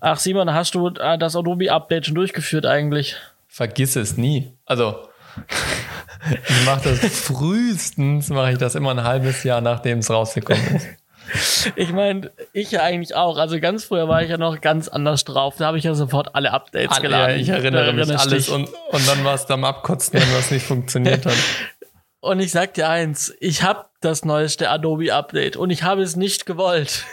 Ach, Simon, hast du äh, das Adobe-Update schon durchgeführt eigentlich? Vergiss es nie. Also, ich mache das frühestens, mache ich das immer ein halbes Jahr, nachdem es rausgekommen ist. Ich meine, ich ja eigentlich auch. Also ganz früher war ich ja noch ganz anders drauf. Da habe ich ja sofort alle Updates alle, geladen. Ja, ich erinnere mich alles und, und dann war es dann abkotzen, wenn was nicht funktioniert hat. Und ich sag dir eins, ich habe das neueste Adobe Update und ich habe es nicht gewollt.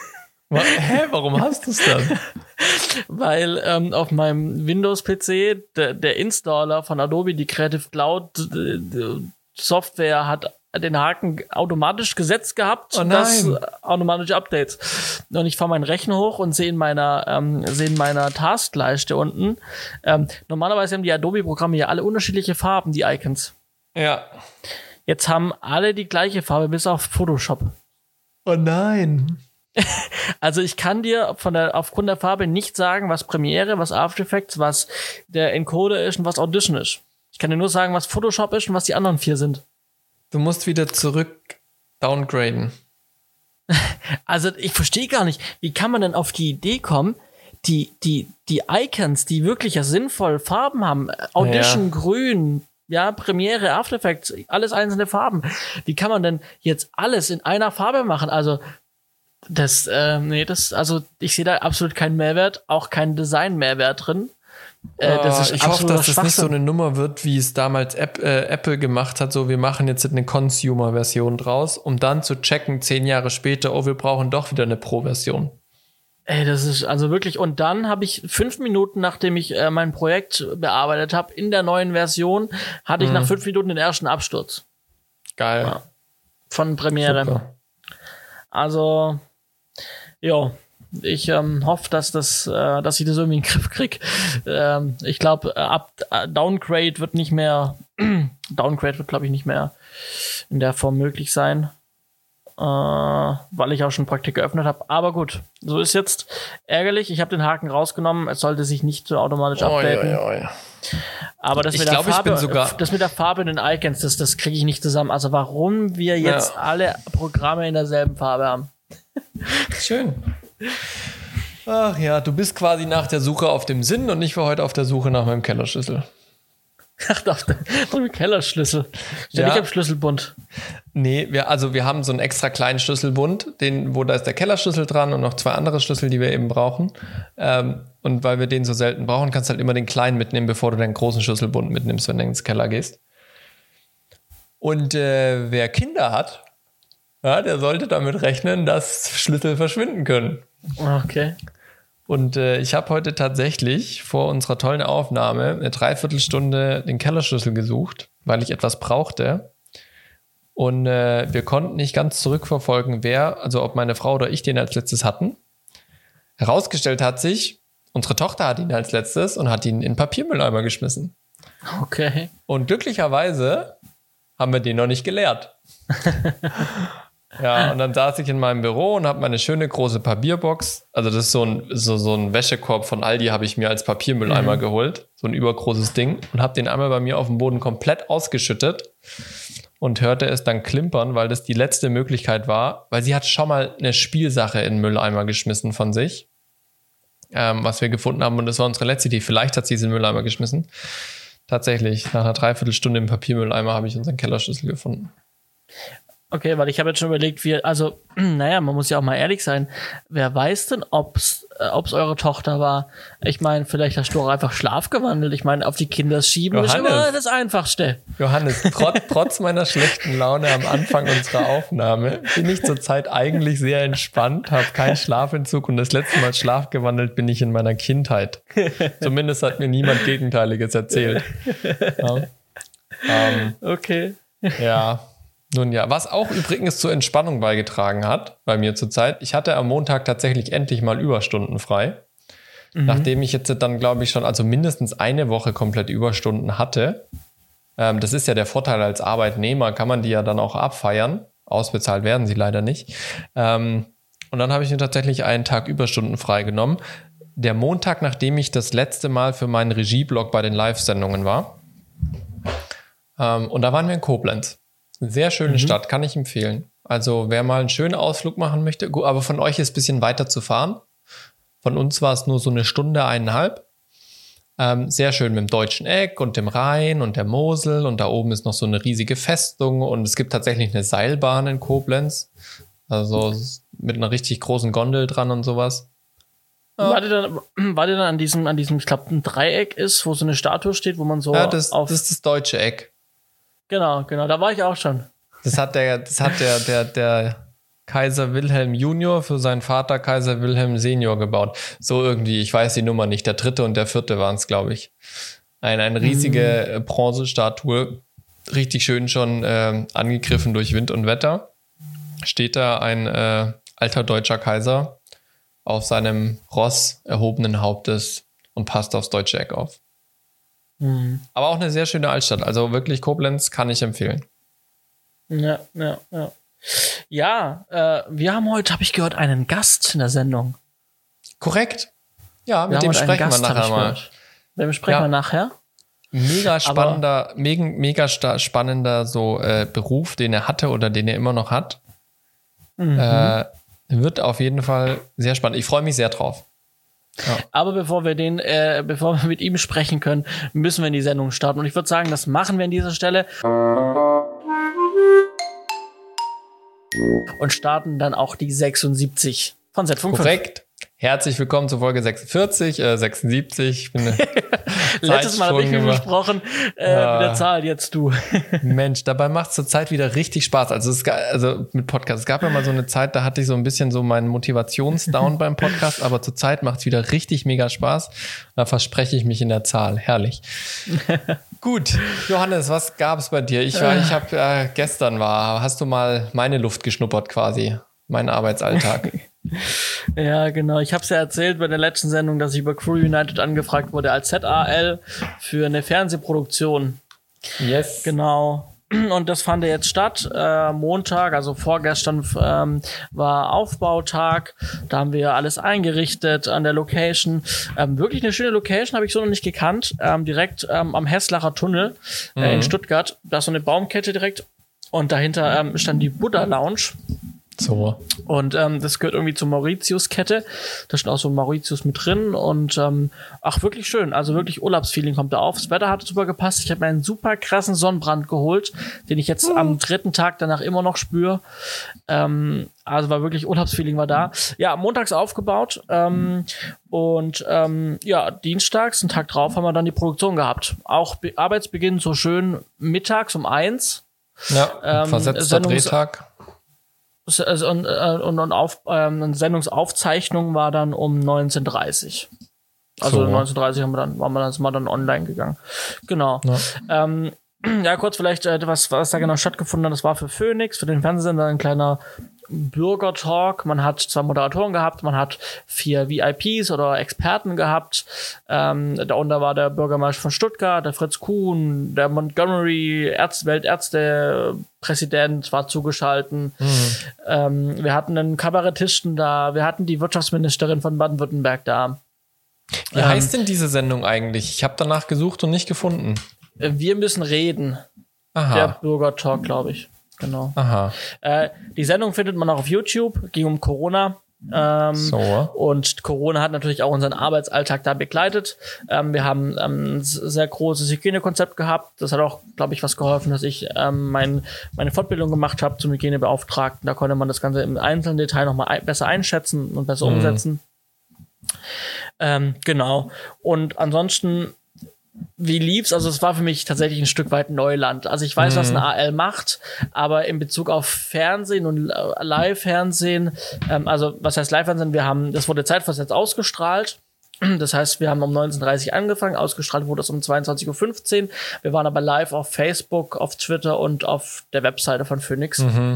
Hä, warum hast du es dann? Weil ähm, auf meinem Windows-PC der, der Installer von Adobe, die Creative Cloud Software, hat den Haken automatisch gesetzt gehabt, oh das automatische Updates. Und ich fahre meinen Rechner hoch und sehe in meiner, ähm, sehe in meiner Taskleiste unten. Ähm, normalerweise haben die Adobe-Programme ja alle unterschiedliche Farben, die Icons. Ja. Jetzt haben alle die gleiche Farbe, bis auf Photoshop. Oh nein. Also ich kann dir von der, aufgrund der Farbe nicht sagen, was Premiere, was After Effects, was der Encoder ist und was Audition ist. Ich kann dir nur sagen, was Photoshop ist und was die anderen vier sind. Du musst wieder zurück downgraden. Also ich verstehe gar nicht, wie kann man denn auf die Idee kommen, die, die, die Icons, die wirklich ja sinnvoll Farben haben, Audition, ja. Grün, ja, Premiere, After Effects, alles einzelne Farben. Wie kann man denn jetzt alles in einer Farbe machen? Also, das, äh, nee, das, also ich sehe da absolut keinen Mehrwert, auch keinen Design-Mehrwert drin. Äh, das ich hoffe, dass das nicht so eine Nummer wird, wie es damals App, äh, Apple gemacht hat. So, wir machen jetzt eine Consumer-Version draus, um dann zu checken, zehn Jahre später, oh, wir brauchen doch wieder eine Pro-Version. Ey, das ist also wirklich. Und dann habe ich fünf Minuten, nachdem ich äh, mein Projekt bearbeitet habe, in der neuen Version, hatte ich mhm. nach fünf Minuten den ersten Absturz. Geil. Ja. Von Premiere. Super. Also, ja, ich ähm, hoffe, dass das, äh, dass ich das irgendwie in den Griff krieg. Ähm, ich glaube, äh, ab äh, Downgrade wird nicht mehr, Downgrade wird, glaube ich, nicht mehr in der Form möglich sein. Äh, weil ich auch schon Praktik geöffnet habe. Aber gut, so ist jetzt ärgerlich. Ich habe den Haken rausgenommen. Es sollte sich nicht so automatisch oh, updaten. Ja, ja, ja. Aber das mit, glaub, der Farbe, das mit der Farbe in den Icons, das, das kriege ich nicht zusammen. Also warum wir jetzt alle Programme in derselben Farbe haben. Schön. Ach ja, du bist quasi nach der Suche auf dem Sinn und ich war heute auf der Suche nach meinem Kellerschlüssel. Ach, auf dem Kellerschlüssel. Ja. nicht am Schlüsselbund. Nee, wir, also wir haben so einen extra kleinen Schlüsselbund, den, wo da ist der Kellerschlüssel dran und noch zwei andere Schlüssel, die wir eben brauchen. Ähm, und weil wir den so selten brauchen, kannst du halt immer den kleinen mitnehmen, bevor du deinen großen Schlüsselbund mitnimmst, wenn du ins Keller gehst. Und äh, wer Kinder hat, ja, der sollte damit rechnen, dass Schlüssel verschwinden können. Okay. Und äh, ich habe heute tatsächlich vor unserer tollen Aufnahme eine Dreiviertelstunde den Kellerschlüssel gesucht, weil ich etwas brauchte. Und äh, wir konnten nicht ganz zurückverfolgen, wer, also ob meine Frau oder ich den als letztes hatten. Herausgestellt hat sich, unsere Tochter hat ihn als letztes und hat ihn in Papiermülleimer geschmissen. Okay. Und glücklicherweise haben wir den noch nicht geleert. Ja, und dann saß ich in meinem Büro und habe meine schöne große Papierbox. Also das ist so ein, so, so ein Wäschekorb von Aldi, habe ich mir als Papiermülleimer mhm. geholt. So ein übergroßes Ding. Und habe den einmal bei mir auf dem Boden komplett ausgeschüttet und hörte es dann klimpern, weil das die letzte Möglichkeit war. Weil sie hat schon mal eine Spielsache in den Mülleimer geschmissen von sich. Ähm, was wir gefunden haben. Und das war unsere letzte Idee. Vielleicht hat sie den Mülleimer geschmissen. Tatsächlich, nach einer Dreiviertelstunde im Papiermülleimer habe ich unseren Kellerschlüssel gefunden. Okay, weil ich habe jetzt schon überlegt, wie, also, naja, man muss ja auch mal ehrlich sein. Wer weiß denn, ob's, äh, ob's eure Tochter war? Ich meine, vielleicht hast du auch einfach Schlaf gewandelt. Ich meine, auf die Kinder schieben Johannes, ist immer das Einfachste. Johannes, trotz, trotz meiner schlechten Laune am Anfang unserer Aufnahme bin ich zurzeit eigentlich sehr entspannt, habe keinen Schlafentzug und das letzte Mal Schlaf gewandelt bin ich in meiner Kindheit. Zumindest hat mir niemand Gegenteiliges erzählt. Ja. Ähm, okay. Ja. Nun ja, was auch übrigens zur Entspannung beigetragen hat bei mir zurzeit. Ich hatte am Montag tatsächlich endlich mal Überstunden frei. Mhm. Nachdem ich jetzt dann, glaube ich, schon also mindestens eine Woche komplett Überstunden hatte. Ähm, das ist ja der Vorteil als Arbeitnehmer, kann man die ja dann auch abfeiern. Ausbezahlt werden sie leider nicht. Ähm, und dann habe ich mir tatsächlich einen Tag Überstunden freigenommen. Der Montag, nachdem ich das letzte Mal für meinen Regieblog bei den Live-Sendungen war. Ähm, und da waren wir in Koblenz. Sehr schöne mhm. Stadt, kann ich empfehlen. Also wer mal einen schönen Ausflug machen möchte, aber von euch ist ein bisschen weiter zu fahren. Von uns war es nur so eine Stunde, eineinhalb. Ähm, sehr schön mit dem deutschen Eck und dem Rhein und der Mosel und da oben ist noch so eine riesige Festung und es gibt tatsächlich eine Seilbahn in Koblenz. Also mit einer richtig großen Gondel dran und sowas. Ja. War, der dann, war der dann an diesem, an diesem, ich glaube, ein Dreieck ist, wo so eine Statue steht, wo man so ja, das, auf. Das ist das deutsche Eck. Genau, genau, da war ich auch schon. Das hat der, das hat der, der, der Kaiser Wilhelm Junior für seinen Vater Kaiser Wilhelm Senior gebaut. So irgendwie, ich weiß die Nummer nicht. Der dritte und der vierte waren es, glaube ich. Ein, eine riesige mhm. Bronzestatue, richtig schön schon äh, angegriffen durch Wind und Wetter. Steht da ein äh, alter deutscher Kaiser auf seinem Ross erhobenen Hauptes und passt aufs deutsche Eck auf. Mhm. Aber auch eine sehr schöne Altstadt. Also wirklich Koblenz kann ich empfehlen. Ja, ja, ja. Ja, äh, wir haben heute, habe ich gehört, einen Gast in der Sendung. Korrekt. Ja, mit dem sprechen Gast, wir nachher mal. Mit dem sprechen ja. wir nachher. Mega spannender, Aber, mega, mega spannender so äh, Beruf, den er hatte oder den er immer noch hat. Mhm. Äh, wird auf jeden Fall sehr spannend. Ich freue mich sehr drauf. Ja. Aber bevor wir den, äh, bevor wir mit ihm sprechen können, müssen wir in die Sendung starten. Und ich würde sagen, das machen wir an dieser Stelle und starten dann auch die 76 von Z5. Korrekt. Herzlich willkommen zur Folge 46, äh, 76. Letztes Mal habe ich mir besprochen, äh, ja. mit der Zahl, jetzt du. Mensch, dabei macht es zur Zeit wieder richtig Spaß. Also, es, also mit Podcast. Es gab ja mal so eine Zeit, da hatte ich so ein bisschen so meinen Motivationsdown beim Podcast, aber zur Zeit macht es wieder richtig mega Spaß. Da verspreche ich mich in der Zahl. Herrlich. Gut, Johannes, was gab es bei dir? Ich war, ich habe äh, gestern war, hast du mal meine Luft geschnuppert quasi, meinen Arbeitsalltag. ja, genau. Ich habe es ja erzählt bei der letzten Sendung, dass ich über Crew United angefragt wurde als ZAL für eine Fernsehproduktion. Yes. Genau. Und das fand jetzt statt. Äh, Montag, also vorgestern, ähm, war Aufbautag. Da haben wir alles eingerichtet an der Location. Ähm, wirklich eine schöne Location, habe ich so noch nicht gekannt. Ähm, direkt ähm, am Hesslacher Tunnel äh, mhm. in Stuttgart. Da ist so eine Baumkette direkt. Und dahinter ähm, stand die Buddha Lounge. So. Und ähm, das gehört irgendwie zur Mauritius-Kette. Da steht auch so Mauritius mit drin. Und ähm, ach, wirklich schön. Also wirklich Urlaubsfeeling kommt da auf. Das Wetter hat super gepasst. Ich habe mir einen super krassen Sonnenbrand geholt, den ich jetzt mhm. am dritten Tag danach immer noch spüre. Ähm, also war wirklich Urlaubsfeeling war da. Ja, montags aufgebaut. Ähm, und ähm, ja, dienstags, einen Tag drauf, haben wir dann die Produktion gehabt. Auch Be Arbeitsbeginn so schön mittags um eins. Ja, ähm, versetzter Drehtag also, und, äh, und, und auf, ähm, Sendungsaufzeichnung war dann um 19.30 Also so. 19.30 haben wir dann, waren wir dann, sind wir dann online gegangen. Genau. Ja. Ähm, ja, kurz vielleicht, äh, was, was da genau stattgefunden hat, das war für Phoenix, für den Fernsehsender ein kleiner Bürgertalk. Man hat zwei Moderatoren gehabt, man hat vier VIPs oder Experten gehabt. Ähm, darunter war der Bürgermeister von Stuttgart, der Fritz Kuhn, der Montgomery Ärzt Weltärzte-Präsident war zugeschalten. Mhm. Ähm, wir hatten einen Kabarettisten da, wir hatten die Wirtschaftsministerin von Baden-Württemberg da. Wie ähm, heißt denn diese Sendung eigentlich? Ich habe danach gesucht und nicht gefunden. Wir müssen reden. Aha. Der Bürgertalk, glaube ich. Genau. Aha. Äh, die Sendung findet man auch auf YouTube, ging um Corona. Ähm, so. Und Corona hat natürlich auch unseren Arbeitsalltag da begleitet. Ähm, wir haben ähm, ein sehr großes Hygienekonzept gehabt. Das hat auch, glaube ich, was geholfen, dass ich ähm, mein, meine Fortbildung gemacht habe zum Hygienebeauftragten. Da konnte man das Ganze im einzelnen Detail nochmal ein besser einschätzen und besser mhm. umsetzen. Ähm, genau. Und ansonsten wie lief's? Also es war für mich tatsächlich ein Stück weit Neuland. Also ich weiß, mhm. was eine AL macht, aber in Bezug auf Fernsehen und Live-Fernsehen, ähm, also was heißt Live-Fernsehen? Wir haben, das wurde zeitversetzt ausgestrahlt. Das heißt, wir haben um 19.30 Uhr angefangen, ausgestrahlt wurde es um 22.15 Uhr. Wir waren aber live auf Facebook, auf Twitter und auf der Webseite von Phoenix. Mhm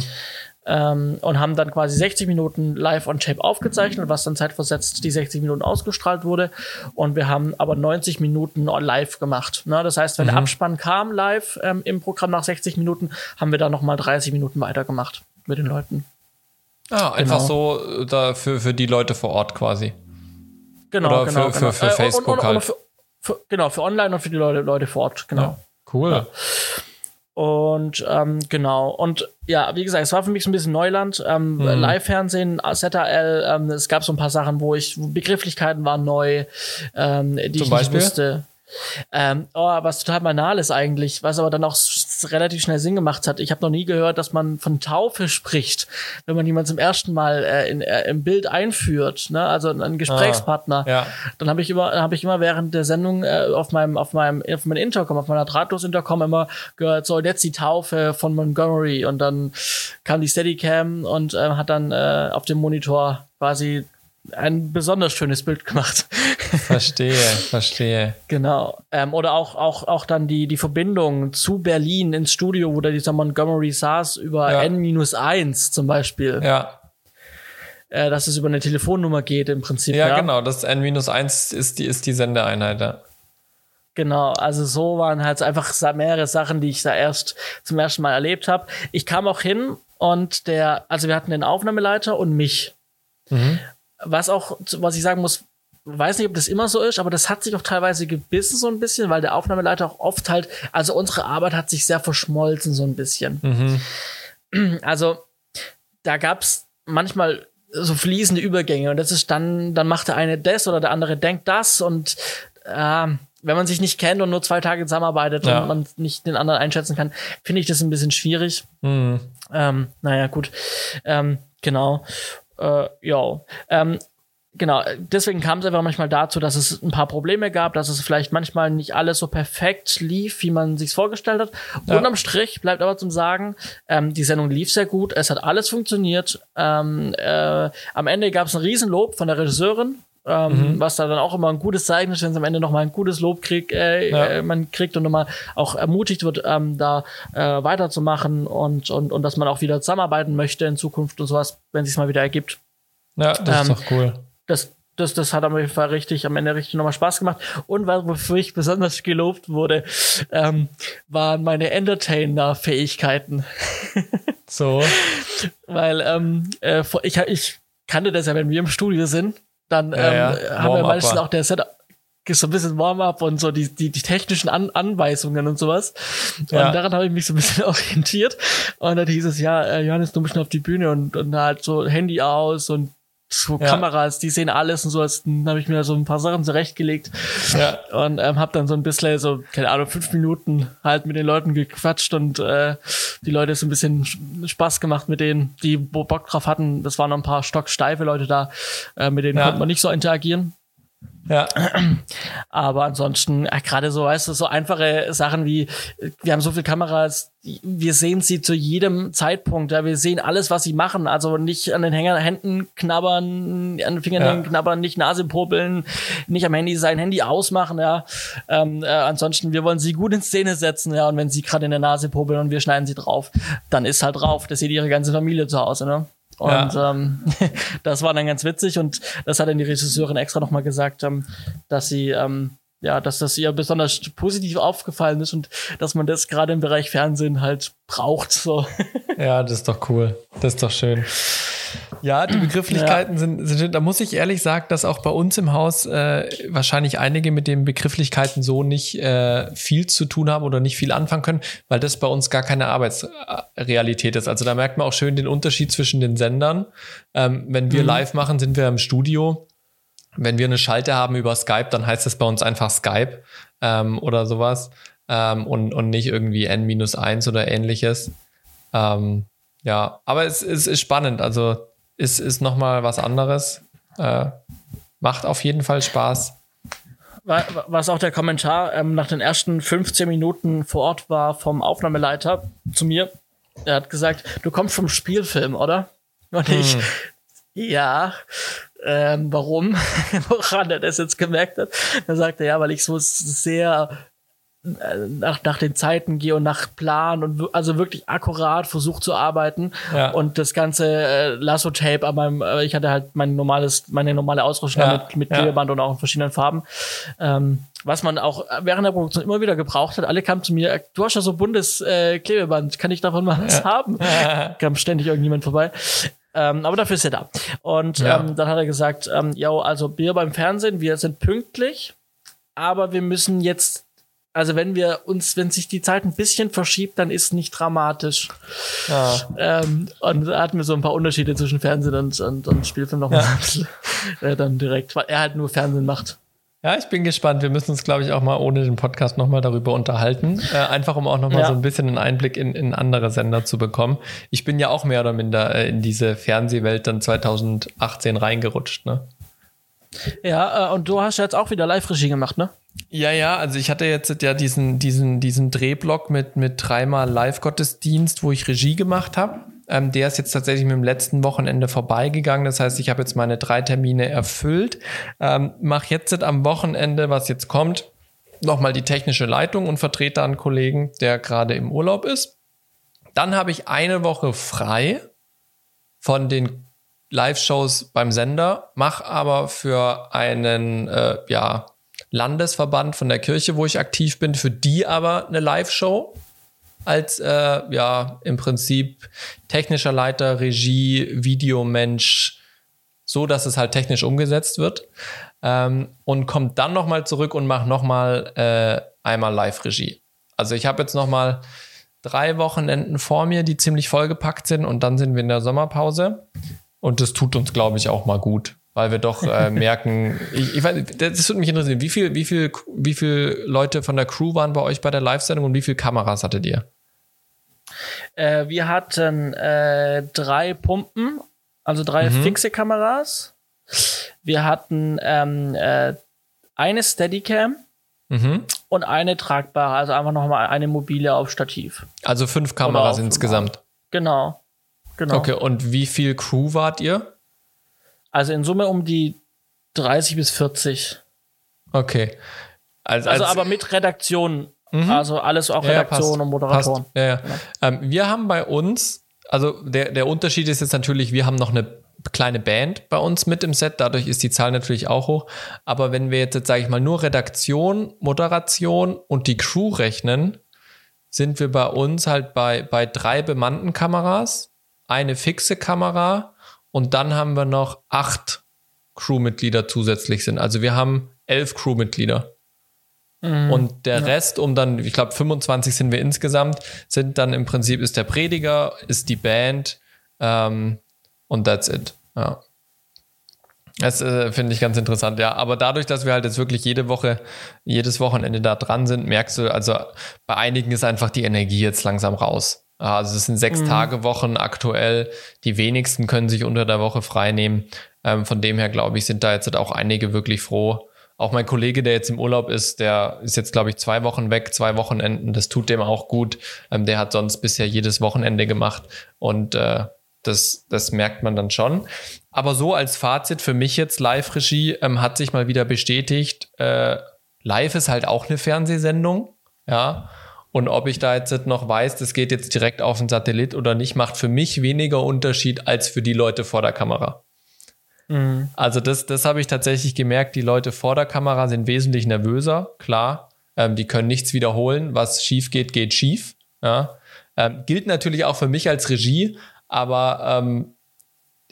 ähm, und haben dann quasi 60 Minuten live on tape aufgezeichnet, was dann zeitversetzt die 60 Minuten ausgestrahlt wurde. Und wir haben aber 90 Minuten live gemacht. Ne? Das heißt, wenn mhm. der Abspann kam live ähm, im Programm nach 60 Minuten, haben wir dann nochmal 30 Minuten weitergemacht mit den Leuten. Ah, einfach genau. so da für, für die Leute vor Ort quasi. Genau, Oder genau. Für, genau. für, für Facebook äh, und, und, halt. Für, für, genau, für online und für die Leute, Leute vor Ort, genau. Ja, cool. Ja. Und ähm, genau. Und ja, wie gesagt, es war für mich so ein bisschen Neuland. Ähm, mhm. Live-Fernsehen, ZRL, ähm, es gab so ein paar Sachen, wo ich, Begrifflichkeiten waren neu, ähm, die Zum ich Beispiel? nicht wusste. Ähm, oh, was total banal ist eigentlich, was aber dann auch relativ schnell Sinn gemacht hat. Ich habe noch nie gehört, dass man von Taufe spricht, wenn man jemanden zum ersten Mal äh, in, äh, im Bild einführt, ne? also einen Gesprächspartner. Ah, ja. Dann habe ich immer, habe ich immer während der Sendung äh, auf meinem, auf meinem, auf meinem Intercom, auf meiner Drahtlos-Intercom immer gehört, so jetzt die Taufe von Montgomery und dann kam die Steadicam und äh, hat dann äh, auf dem Monitor quasi ein besonders schönes Bild gemacht. Verstehe, verstehe. Genau. Ähm, oder auch, auch, auch dann die, die Verbindung zu Berlin ins Studio, wo da dieser Montgomery saß, über ja. N-1 zum Beispiel. Ja. Äh, dass es über eine Telefonnummer geht im Prinzip. Ja, ja. genau. Das N-1 ist die, ist die Sendeeinheit, ja. Genau, also so waren halt einfach mehrere Sachen, die ich da erst zum ersten Mal erlebt habe. Ich kam auch hin und der, also wir hatten den Aufnahmeleiter und mich. Mhm. Was auch, was ich sagen muss, weiß nicht, ob das immer so ist, aber das hat sich auch teilweise gebissen so ein bisschen, weil der Aufnahmeleiter auch oft halt, also unsere Arbeit hat sich sehr verschmolzen so ein bisschen. Mhm. Also da gab's manchmal so fließende Übergänge und das ist dann, dann macht der eine das oder der andere denkt das und äh, wenn man sich nicht kennt und nur zwei Tage zusammenarbeitet ja. und man nicht den anderen einschätzen kann, finde ich das ein bisschen schwierig. Mhm. Ähm, naja, gut. Ähm, genau. Äh, ja. Ähm, genau, deswegen kam es einfach manchmal dazu, dass es ein paar Probleme gab, dass es vielleicht manchmal nicht alles so perfekt lief, wie man sich vorgestellt hat. Ja. Unterm Strich bleibt aber zum Sagen, ähm, die Sendung lief sehr gut, es hat alles funktioniert. Ähm, äh, am Ende gab es ein Riesenlob von der Regisseurin, ähm, mhm. was da dann auch immer ein gutes Zeichen ist, wenn es am Ende nochmal ein gutes Lob kriegt, äh, ja. äh, man kriegt und nochmal auch ermutigt wird, ähm, da äh, weiterzumachen und, und, und dass man auch wieder zusammenarbeiten möchte in Zukunft und sowas, wenn es sich mal wieder ergibt. Ja, das ähm, ist doch cool. Das, das, das hat auf jeden Fall richtig, am Ende richtig nochmal Spaß gemacht. Und wofür ich besonders gelobt wurde, ähm, waren meine Entertainer-Fähigkeiten. so. Weil ähm, äh, ich, ich kannte das ja, wenn wir im Studio sind, dann ja. Ähm, haben wir meistens auch der Set so ein bisschen Warm-up und so die, die, die technischen An Anweisungen und sowas. Ja. Und daran habe ich mich so ein bisschen orientiert. Und dann hieß es, ja, äh, Johannes, du musst auf die Bühne und, und halt so Handy aus und so ja. Kameras, die sehen alles und so. Dann habe ich mir da so ein paar Sachen zurechtgelegt ja. und ähm, habe dann so ein bisschen so, keine Ahnung, fünf Minuten halt mit den Leuten gequatscht und äh, die Leute so ein bisschen Spaß gemacht mit denen, die Bock drauf hatten. Das waren noch ein paar stocksteife Leute da, äh, mit denen ja. konnte man nicht so interagieren. Ja. Aber ansonsten, äh, gerade so, weißt du, so einfache Sachen wie, wir haben so viele Kameras, wir sehen sie zu jedem Zeitpunkt, ja, wir sehen alles, was sie machen, also nicht an den Hänger, Händen knabbern, an den Fingern ja. knabbern, nicht Nase popeln, nicht am Handy sein Handy ausmachen, ja. Ähm, äh, ansonsten, wir wollen sie gut in Szene setzen, ja, und wenn sie gerade in der Nase popeln und wir schneiden sie drauf, dann ist halt drauf, das sieht ihre ganze Familie zu Hause, ne? Und ja. ähm, das war dann ganz witzig und das hat dann die Regisseurin extra nochmal gesagt, ähm, dass sie ähm, ja, dass das ihr besonders positiv aufgefallen ist und dass man das gerade im Bereich Fernsehen halt braucht. So. Ja, das ist doch cool. Das ist doch schön. Ja, die Begrifflichkeiten ja. sind, sind, da muss ich ehrlich sagen, dass auch bei uns im Haus äh, wahrscheinlich einige mit den Begrifflichkeiten so nicht äh, viel zu tun haben oder nicht viel anfangen können, weil das bei uns gar keine Arbeitsrealität ist. Also da merkt man auch schön den Unterschied zwischen den Sendern. Ähm, wenn wir mhm. live machen, sind wir im Studio. Wenn wir eine Schalte haben über Skype, dann heißt das bei uns einfach Skype ähm, oder sowas ähm, und, und nicht irgendwie N-1 oder ähnliches. Ähm, ja, aber es, es ist spannend. Also ist, ist nochmal was anderes. Äh, macht auf jeden Fall Spaß. Was auch der Kommentar ähm, nach den ersten 15 Minuten vor Ort war vom Aufnahmeleiter zu mir. Er hat gesagt, du kommst vom Spielfilm, oder? Und hm. ich, ja, ähm, warum? Woran er das jetzt gemerkt hat? Er sagte, ja, weil ich so sehr nach, nach den Zeiten gehe und nach Plan und also wirklich akkurat versucht zu arbeiten ja. und das ganze äh, Lasso-Tape an meinem, äh, ich hatte halt mein normales, meine normale Ausrüstung ja. mit, mit Klebeband ja. und auch in verschiedenen Farben. Ähm, was man auch während der Produktion immer wieder gebraucht hat. Alle kamen zu mir, du hast ja so buntes äh, Klebeband, kann ich davon mal was haben? Kam ständig irgendjemand vorbei. Ähm, aber dafür ist er da. Und ja. ähm, dann hat er gesagt, ähm, ja, also Bier beim Fernsehen, wir sind pünktlich, aber wir müssen jetzt Also wenn wir uns, wenn sich die Zeit ein bisschen verschiebt, dann ist nicht dramatisch. Ja. Ähm, und da hatten wir so ein paar Unterschiede zwischen Fernsehen und, und, und Spielfilm noch ja. dann direkt, weil er halt nur Fernsehen macht. Ja, ich bin gespannt. Wir müssen uns, glaube ich, auch mal ohne den Podcast nochmal darüber unterhalten. Äh, einfach um auch nochmal ja. so ein bisschen einen Einblick in, in andere Sender zu bekommen. Ich bin ja auch mehr oder minder äh, in diese Fernsehwelt dann 2018 reingerutscht, ne? Ja, äh, und du hast jetzt auch wieder Live-Regie gemacht, ne? Ja, ja, also ich hatte jetzt ja diesen, diesen, diesen Drehblock mit, mit dreimal Live-Gottesdienst, wo ich Regie gemacht habe. Ähm, der ist jetzt tatsächlich mit dem letzten Wochenende vorbeigegangen. Das heißt, ich habe jetzt meine drei Termine erfüllt. Ähm, Mache jetzt am Wochenende, was jetzt kommt, nochmal die technische Leitung und vertrete einen Kollegen, der gerade im Urlaub ist. Dann habe ich eine Woche frei von den Live-Shows beim Sender, mache aber für einen äh, ja, Landesverband von der Kirche, wo ich aktiv bin, für die aber eine Live-Show als äh, ja im Prinzip technischer Leiter, Regie, Videomensch, so dass es halt technisch umgesetzt wird ähm, und kommt dann nochmal zurück und macht nochmal äh, einmal Live-Regie. Also ich habe jetzt nochmal drei Wochenenden vor mir, die ziemlich vollgepackt sind und dann sind wir in der Sommerpause. Und das tut uns, glaube ich, auch mal gut, weil wir doch äh, merken, ich, ich weiß, das würde mich interessieren, wie viel, wie viel, wie viel Leute von der Crew waren bei euch bei der Live-Sendung und wie viele Kameras hattet ihr? Äh, wir hatten äh, drei Pumpen, also drei mhm. fixe Kameras. Wir hatten ähm, äh, eine Steadicam mhm. und eine tragbare, also einfach nochmal eine mobile auf Stativ. Also fünf Kameras insgesamt. Genau. Genau. Okay, und wie viel Crew wart ihr? Also in Summe um die 30 bis 40. Okay. Also, also aber mit Redaktion. Mhm. Also alles auch Redaktion ja, und Moderatoren. Ja, ja. Genau. Ähm, wir haben bei uns, also der, der Unterschied ist jetzt natürlich, wir haben noch eine kleine Band bei uns mit im Set, dadurch ist die Zahl natürlich auch hoch. Aber wenn wir jetzt, jetzt sage ich mal, nur Redaktion, Moderation und die Crew rechnen, sind wir bei uns halt bei, bei drei bemannten Kameras eine fixe Kamera und dann haben wir noch acht Crewmitglieder zusätzlich sind. Also wir haben elf Crewmitglieder. Mhm. Und der ja. Rest, um dann, ich glaube, 25 sind wir insgesamt, sind dann im Prinzip ist der Prediger, ist die Band ähm, und that's it. Ja. Das äh, finde ich ganz interessant, ja. Aber dadurch, dass wir halt jetzt wirklich jede Woche, jedes Wochenende da dran sind, merkst du, also bei einigen ist einfach die Energie jetzt langsam raus. Also es sind sechs mhm. Tage Wochen aktuell. Die wenigsten können sich unter der Woche frei nehmen. Ähm, von dem her, glaube ich, sind da jetzt auch einige wirklich froh. Auch mein Kollege, der jetzt im Urlaub ist, der ist jetzt, glaube ich, zwei Wochen weg, zwei Wochenenden. Das tut dem auch gut. Ähm, der hat sonst bisher jedes Wochenende gemacht und äh, das, das merkt man dann schon. Aber so als Fazit für mich jetzt Live-Regie ähm, hat sich mal wieder bestätigt. Äh, Live ist halt auch eine Fernsehsendung. Ja, und ob ich da jetzt noch weiß, das geht jetzt direkt auf den Satellit oder nicht, macht für mich weniger Unterschied als für die Leute vor der Kamera. Mhm. Also das, das habe ich tatsächlich gemerkt. Die Leute vor der Kamera sind wesentlich nervöser, klar. Ähm, die können nichts wiederholen. Was schief geht, geht schief. Ja. Ähm, gilt natürlich auch für mich als Regie, aber ähm,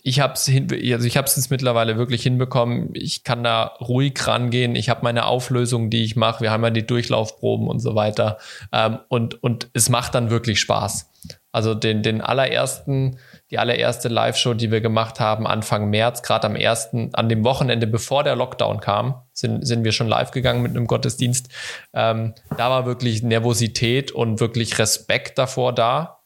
ich habe es also ich habe es jetzt mittlerweile wirklich hinbekommen. Ich kann da ruhig rangehen. Ich habe meine Auflösung, die ich mache. Wir haben ja die Durchlaufproben und so weiter. Ähm, und und es macht dann wirklich Spaß. Also den den allerersten die allererste Live-Show, die wir gemacht haben, Anfang März, gerade am ersten, an dem Wochenende, bevor der Lockdown kam, sind, sind wir schon live gegangen mit einem Gottesdienst. Ähm, da war wirklich Nervosität und wirklich Respekt davor da,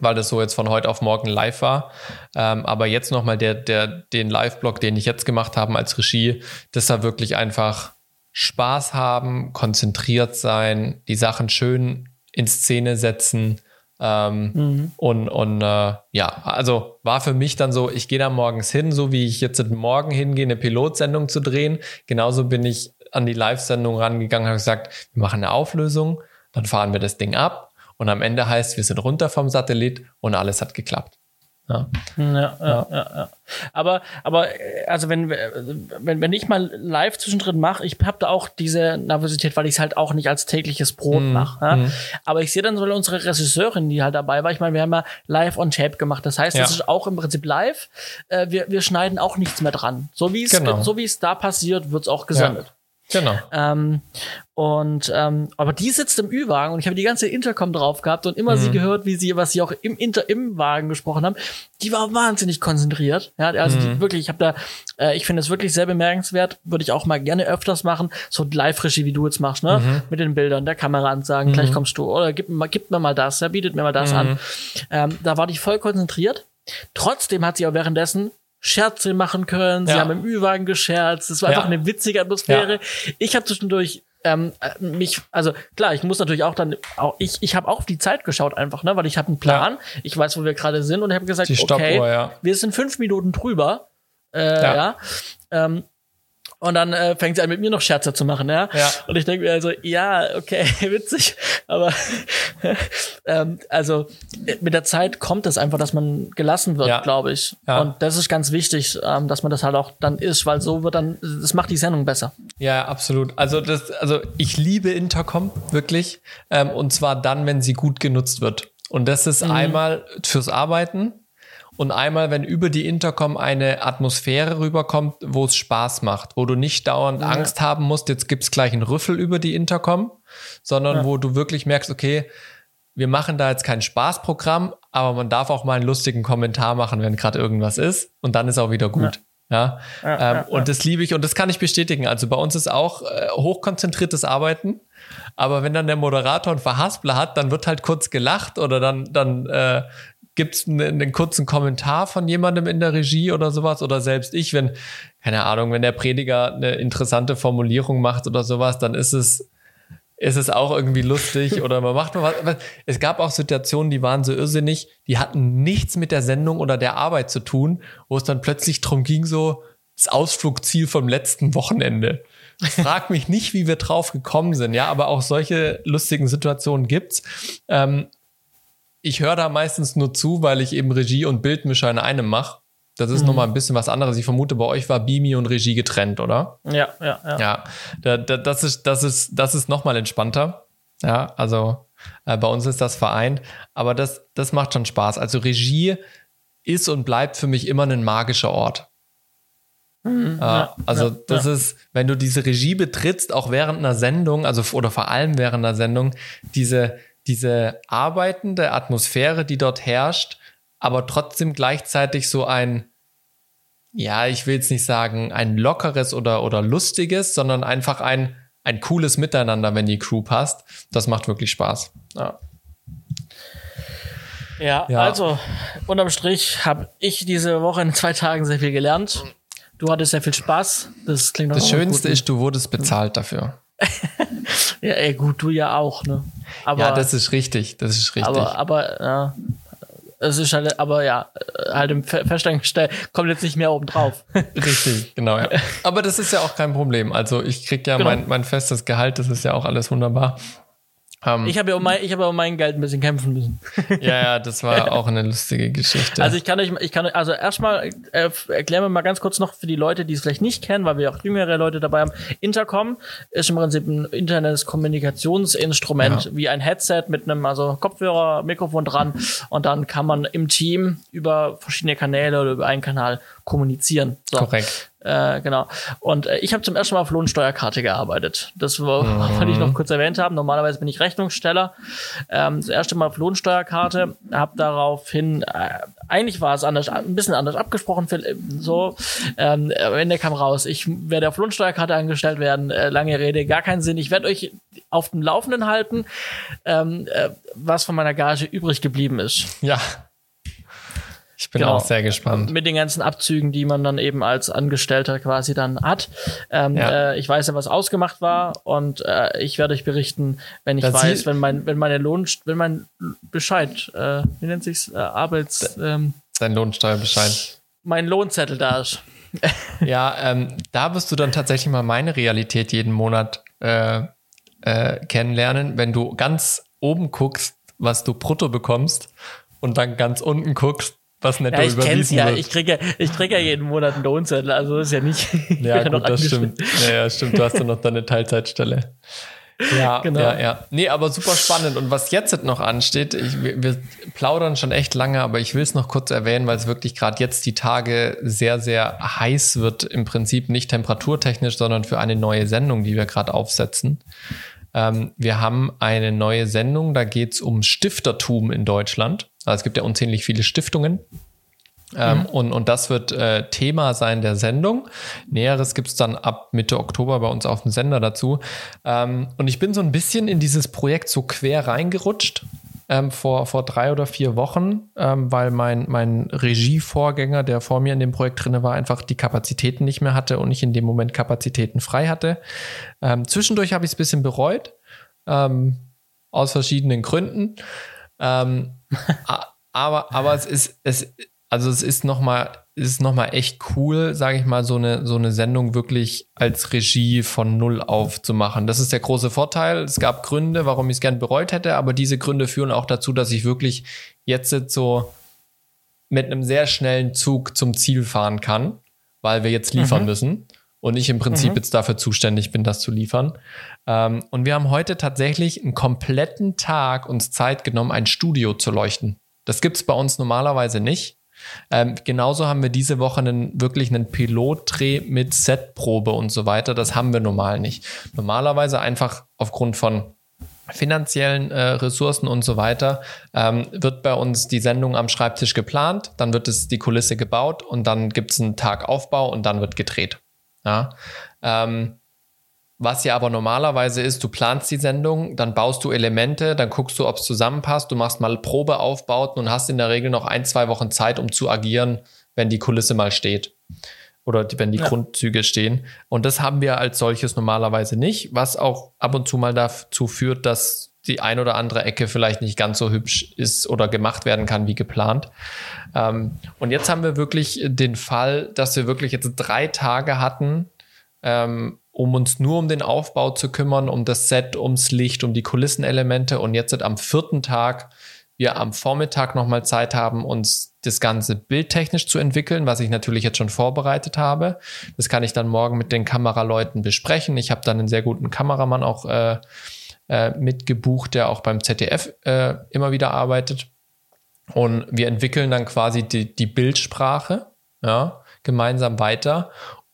weil das so jetzt von heute auf morgen live war. Ähm, aber jetzt nochmal der, der, den Live-Blog, den ich jetzt gemacht habe als Regie, das da wirklich einfach Spaß haben, konzentriert sein, die Sachen schön in Szene setzen. Ähm, mhm. Und, und äh, ja, also war für mich dann so, ich gehe da morgens hin, so wie ich jetzt morgen hingehe, eine Pilotsendung zu drehen. Genauso bin ich an die Live-Sendung rangegangen und habe gesagt, wir machen eine Auflösung, dann fahren wir das Ding ab und am Ende heißt, wir sind runter vom Satellit und alles hat geklappt. Ja. Ja, ja, ja. Aber, aber also wenn, wenn, wenn ich mal live zwischendrin mache, ich habe da auch diese Nervosität, weil ich es halt auch nicht als tägliches Brot mm, mache. Ja? Mm. Aber ich sehe dann so unsere Regisseurin, die halt dabei war. Ich meine, wir haben ja live on tape gemacht. Das heißt, das ist auch im Prinzip live. Äh, wir, wir schneiden auch nichts mehr dran. So wie es genau. so wie es da passiert, wird es auch gesendet. Genau. Ähm, und ähm, aber die sitzt im Ü-Wagen und ich habe die ganze Intercom drauf gehabt und immer mhm. sie gehört, wie sie, was sie auch im Inter im Wagen gesprochen haben. Die war wahnsinnig konzentriert. Ja, also mhm. die, wirklich, ich habe da, äh, ich finde es wirklich sehr bemerkenswert. Würde ich auch mal gerne öfters machen. So Live-Regie, wie du jetzt machst, ne? Mhm. Mit den Bildern, der Kamera ansagen, gleich mhm. kommst du oder gib, gib mir mal das, ja, bietet mir mal das an. Mhm. Ähm, da war die voll konzentriert. Trotzdem hat sie auch währenddessen Scherze machen können. Sie ja. haben im Ü-Wagen gescherzt. Es war ja. einfach eine witzige Atmosphäre. Ja. Ich habe zwischendurch ähm, äh, mich, also klar, ich muss natürlich auch dann, auch ich, ich habe auch auf die Zeit geschaut einfach, ne, weil ich habe einen Plan, ich weiß, wo wir gerade sind und habe gesagt, okay, wir sind fünf Minuten drüber, äh, ja, ja ähm, und dann äh, fängt sie an, mit mir noch Scherze zu machen, ja. ja. Und ich denke mir also, ja, okay, witzig. Aber ähm, also mit der Zeit kommt es einfach, dass man gelassen wird, ja. glaube ich. Ja. Und das ist ganz wichtig, ähm, dass man das halt auch dann ist, weil so wird dann, das macht die Sendung besser. Ja, absolut. Also das, also ich liebe Intercom wirklich. Ähm, und zwar dann, wenn sie gut genutzt wird. Und das ist mhm. einmal fürs Arbeiten, und einmal, wenn über die Intercom eine Atmosphäre rüberkommt, wo es Spaß macht, wo du nicht dauernd ja. Angst haben musst, jetzt gibt's gleich einen Rüffel über die Intercom, sondern ja. wo du wirklich merkst, okay, wir machen da jetzt kein Spaßprogramm, aber man darf auch mal einen lustigen Kommentar machen, wenn gerade irgendwas ist und dann ist auch wieder gut. Ja. ja. Ähm, und das liebe ich und das kann ich bestätigen. Also bei uns ist auch äh, hochkonzentriertes Arbeiten. Aber wenn dann der Moderator einen Verhaspler hat, dann wird halt kurz gelacht oder dann, dann äh, gibt es einen, einen, kurzen Kommentar von jemandem in der Regie oder sowas oder selbst ich, wenn, keine Ahnung, wenn der Prediger eine interessante Formulierung macht oder sowas, dann ist es, ist es auch irgendwie lustig oder man macht mal was. Es gab auch Situationen, die waren so irrsinnig, die hatten nichts mit der Sendung oder der Arbeit zu tun, wo es dann plötzlich drum ging, so das Ausflugziel vom letzten Wochenende. Ich frag mich nicht, wie wir drauf gekommen sind, ja, aber auch solche lustigen Situationen gibt's. Ähm, ich höre da meistens nur zu, weil ich eben Regie und Bildmischer in einem mache. Das ist mhm. nochmal ein bisschen was anderes. Ich vermute, bei euch war Bimi und Regie getrennt, oder? Ja, ja, ja. Ja, da, da, das ist, das ist, das ist nochmal entspannter. Ja, also äh, bei uns ist das vereint. Aber das, das macht schon Spaß. Also Regie ist und bleibt für mich immer ein magischer Ort. Mhm, äh, ja, also ja, das ja. ist, wenn du diese Regie betrittst, auch während einer Sendung, also oder vor allem während einer Sendung, diese, diese arbeitende Atmosphäre, die dort herrscht, aber trotzdem gleichzeitig so ein, ja, ich will jetzt nicht sagen, ein lockeres oder, oder lustiges, sondern einfach ein, ein cooles Miteinander, wenn die Crew passt. Das macht wirklich Spaß. Ja. Ja, ja. also unterm Strich habe ich diese Woche in zwei Tagen sehr viel gelernt. Du hattest sehr viel Spaß. Das klingt Das Schönste ist, du wurdest bezahlt dafür. Ja, ey, gut, du ja auch, ne? Aber, ja, das ist richtig, das ist richtig. Aber, aber ja, es ist halt, aber ja, halt im Feststellungsstell kommt jetzt nicht mehr oben drauf. Richtig, genau, ja. Aber das ist ja auch kein Problem. Also ich krieg ja genau. mein, mein festes Gehalt, das ist ja auch alles wunderbar. Um, ich habe ja, um mein, ich hab ja um mein Geld ein bisschen kämpfen müssen. ja, ja, das war auch eine lustige Geschichte. Also ich kann euch, ich kann, also erstmal äh, erklären wir mal ganz kurz noch für die Leute, die es vielleicht nicht kennen, weil wir auch jüngere Leute dabei haben. Intercom ist im Prinzip ein internes Kommunikationsinstrument, ja. wie ein Headset mit einem also Kopfhörer, Mikrofon dran und dann kann man im Team über verschiedene Kanäle oder über einen Kanal kommunizieren. So. Korrekt. Äh, genau. Und äh, ich habe zum ersten Mal auf Lohnsteuerkarte gearbeitet. Das mhm. wollte ich noch kurz erwähnt haben. Normalerweise bin ich Rechnungssteller. Ähm, das erste Mal auf Lohnsteuerkarte. Habe daraufhin, äh, eigentlich war es anders, ein bisschen anders abgesprochen. Äh, so, ähm, am Ende kam raus, ich werde auf Lohnsteuerkarte angestellt werden. Äh, lange Rede, gar keinen Sinn. Ich werde euch auf dem Laufenden halten, ähm, äh, was von meiner Gage übrig geblieben ist. Ja. Ich bin genau. auch sehr gespannt. Mit den ganzen Abzügen, die man dann eben als Angestellter quasi dann hat. Ähm, ja. äh, ich weiß ja, was ausgemacht war und äh, ich werde euch berichten, wenn ich das weiß, wenn mein, wenn meine Lohn, wenn mein Bescheid, äh, wie nennt sich's, äh, Arbeits, ähm, Dein Lohnsteuerbescheid. Mein Lohnzettel da ist. ja, ähm, da wirst du dann tatsächlich mal meine Realität jeden Monat äh, äh, kennenlernen, wenn du ganz oben guckst, was du brutto bekommst und dann ganz unten guckst, was netto ja, ich kenn's ja. Ich kriege ja, ich krieg ja jeden Monat einen Lohnzettel, also ist ja nicht. Ja, gut, das stimmt. Ja, ja, stimmt. Du hast ja noch deine Teilzeitstelle. Ja, genau. ja, ja. Nee, aber super spannend. Und was jetzt noch ansteht, ich, wir, wir plaudern schon echt lange, aber ich will es noch kurz erwähnen, weil es wirklich gerade jetzt die Tage sehr, sehr heiß wird. Im Prinzip nicht temperaturtechnisch, sondern für eine neue Sendung, die wir gerade aufsetzen. Ähm, wir haben eine neue Sendung, da geht es um Stiftertum in Deutschland. Also es gibt ja unzählig viele Stiftungen. Ähm, mhm. und, und das wird äh, Thema sein der Sendung. Näheres gibt's dann ab Mitte Oktober bei uns auf dem Sender dazu. Ähm, und ich bin so ein bisschen in dieses Projekt so quer reingerutscht ähm, vor, vor drei oder vier Wochen, ähm, weil mein, mein Regievorgänger, der vor mir in dem Projekt drin war, einfach die Kapazitäten nicht mehr hatte und ich in dem Moment Kapazitäten frei hatte. Ähm, zwischendurch habe ich es ein bisschen bereut, ähm, aus verschiedenen Gründen. aber, aber es ist, es, also es ist nochmal, ist noch mal echt cool, sage ich mal, so eine, so eine Sendung wirklich als Regie von null auf zu machen. Das ist der große Vorteil. Es gab Gründe, warum ich es gern bereut hätte, aber diese Gründe führen auch dazu, dass ich wirklich jetzt so mit einem sehr schnellen Zug zum Ziel fahren kann, weil wir jetzt liefern mhm. müssen und ich im Prinzip mhm. jetzt dafür zuständig bin, das zu liefern. Ähm, und wir haben heute tatsächlich einen kompletten Tag uns Zeit genommen, ein Studio zu leuchten. Das gibt's bei uns normalerweise nicht. Ähm, genauso haben wir diese Woche einen, wirklich einen Pilotdreh mit Setprobe und so weiter. Das haben wir normal nicht. Normalerweise einfach aufgrund von finanziellen äh, Ressourcen und so weiter, ähm, wird bei uns die Sendung am Schreibtisch geplant, dann wird es die Kulisse gebaut und dann gibt es einen Tag Aufbau und dann wird gedreht. Ja? Ähm, was ja aber normalerweise ist, du planst die Sendung, dann baust du Elemente, dann guckst du, ob es zusammenpasst, du machst mal Probeaufbauten und hast in der Regel noch ein, zwei Wochen Zeit, um zu agieren, wenn die Kulisse mal steht. Oder die, wenn die ja. Grundzüge stehen. Und das haben wir als solches normalerweise nicht, was auch ab und zu mal dazu führt, dass die ein oder andere Ecke vielleicht nicht ganz so hübsch ist oder gemacht werden kann wie geplant. Ähm, und jetzt haben wir wirklich den Fall, dass wir wirklich jetzt drei Tage hatten, ähm, um uns nur um den Aufbau zu kümmern, um das Set, ums Licht, um die Kulissenelemente und jetzt am vierten Tag wir am Vormittag nochmal Zeit haben, uns das Ganze bildtechnisch zu entwickeln, was ich natürlich jetzt schon vorbereitet habe. Das kann ich dann morgen mit den Kameraleuten besprechen. Ich habe dann einen sehr guten Kameramann auch äh, äh, mitgebucht, der auch beim ZDF äh, immer wieder arbeitet. Und wir entwickeln dann quasi die, die Bildsprache ja, gemeinsam weiter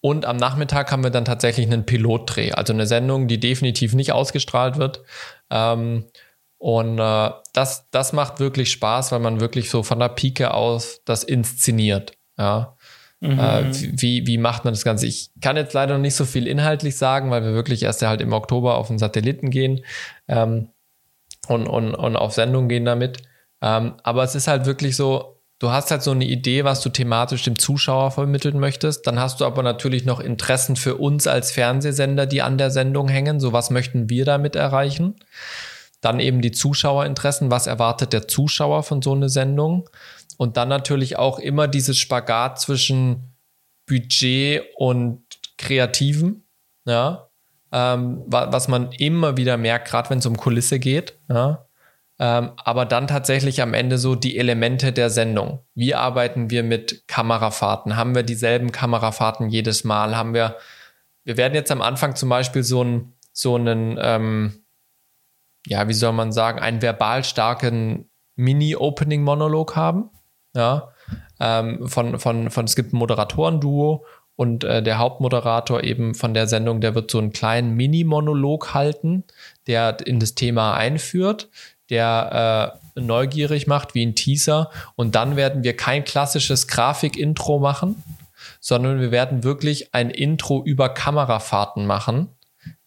und am Nachmittag haben wir dann tatsächlich einen Pilotdreh, also eine Sendung, die definitiv nicht ausgestrahlt wird. Ähm, und äh, das, das macht wirklich Spaß, weil man wirklich so von der Pike aus das inszeniert. Ja. Mhm. Äh, wie, wie macht man das Ganze? Ich kann jetzt leider noch nicht so viel inhaltlich sagen, weil wir wirklich erst halt im Oktober auf den Satelliten gehen ähm, und, und, und auf Sendung gehen damit. Ähm, aber es ist halt wirklich so, du hast halt so eine Idee, was du thematisch dem Zuschauer vermitteln möchtest. Dann hast du aber natürlich noch Interessen für uns als Fernsehsender, die an der Sendung hängen. So was möchten wir damit erreichen? Dann eben die Zuschauerinteressen. Was erwartet der Zuschauer von so einer Sendung? Und dann natürlich auch immer dieses Spagat zwischen Budget und Kreativen. Ja. Ähm, was man immer wieder merkt, gerade wenn es um Kulisse geht. Ja ähm, aber dann tatsächlich am Ende so die Elemente der Sendung. Wie arbeiten wir mit Kamerafahrten? Haben wir dieselben Kamerafahrten jedes Mal? Haben wir, wir werden jetzt am Anfang zum Beispiel so einen, so einen, ähm, ja, wie soll man sagen, einen verbal starken Mini-Opening-Monolog haben. Ja, ähm, von, von, von, es gibt ein Moderatoren-Duo und äh, der Hauptmoderator eben von der Sendung, der wird so einen kleinen Mini-Monolog halten, der in das Thema einführt der äh, neugierig macht, wie ein Teaser. Und dann werden wir kein klassisches Grafik-Intro machen, sondern wir werden wirklich ein Intro über Kamerafahrten machen,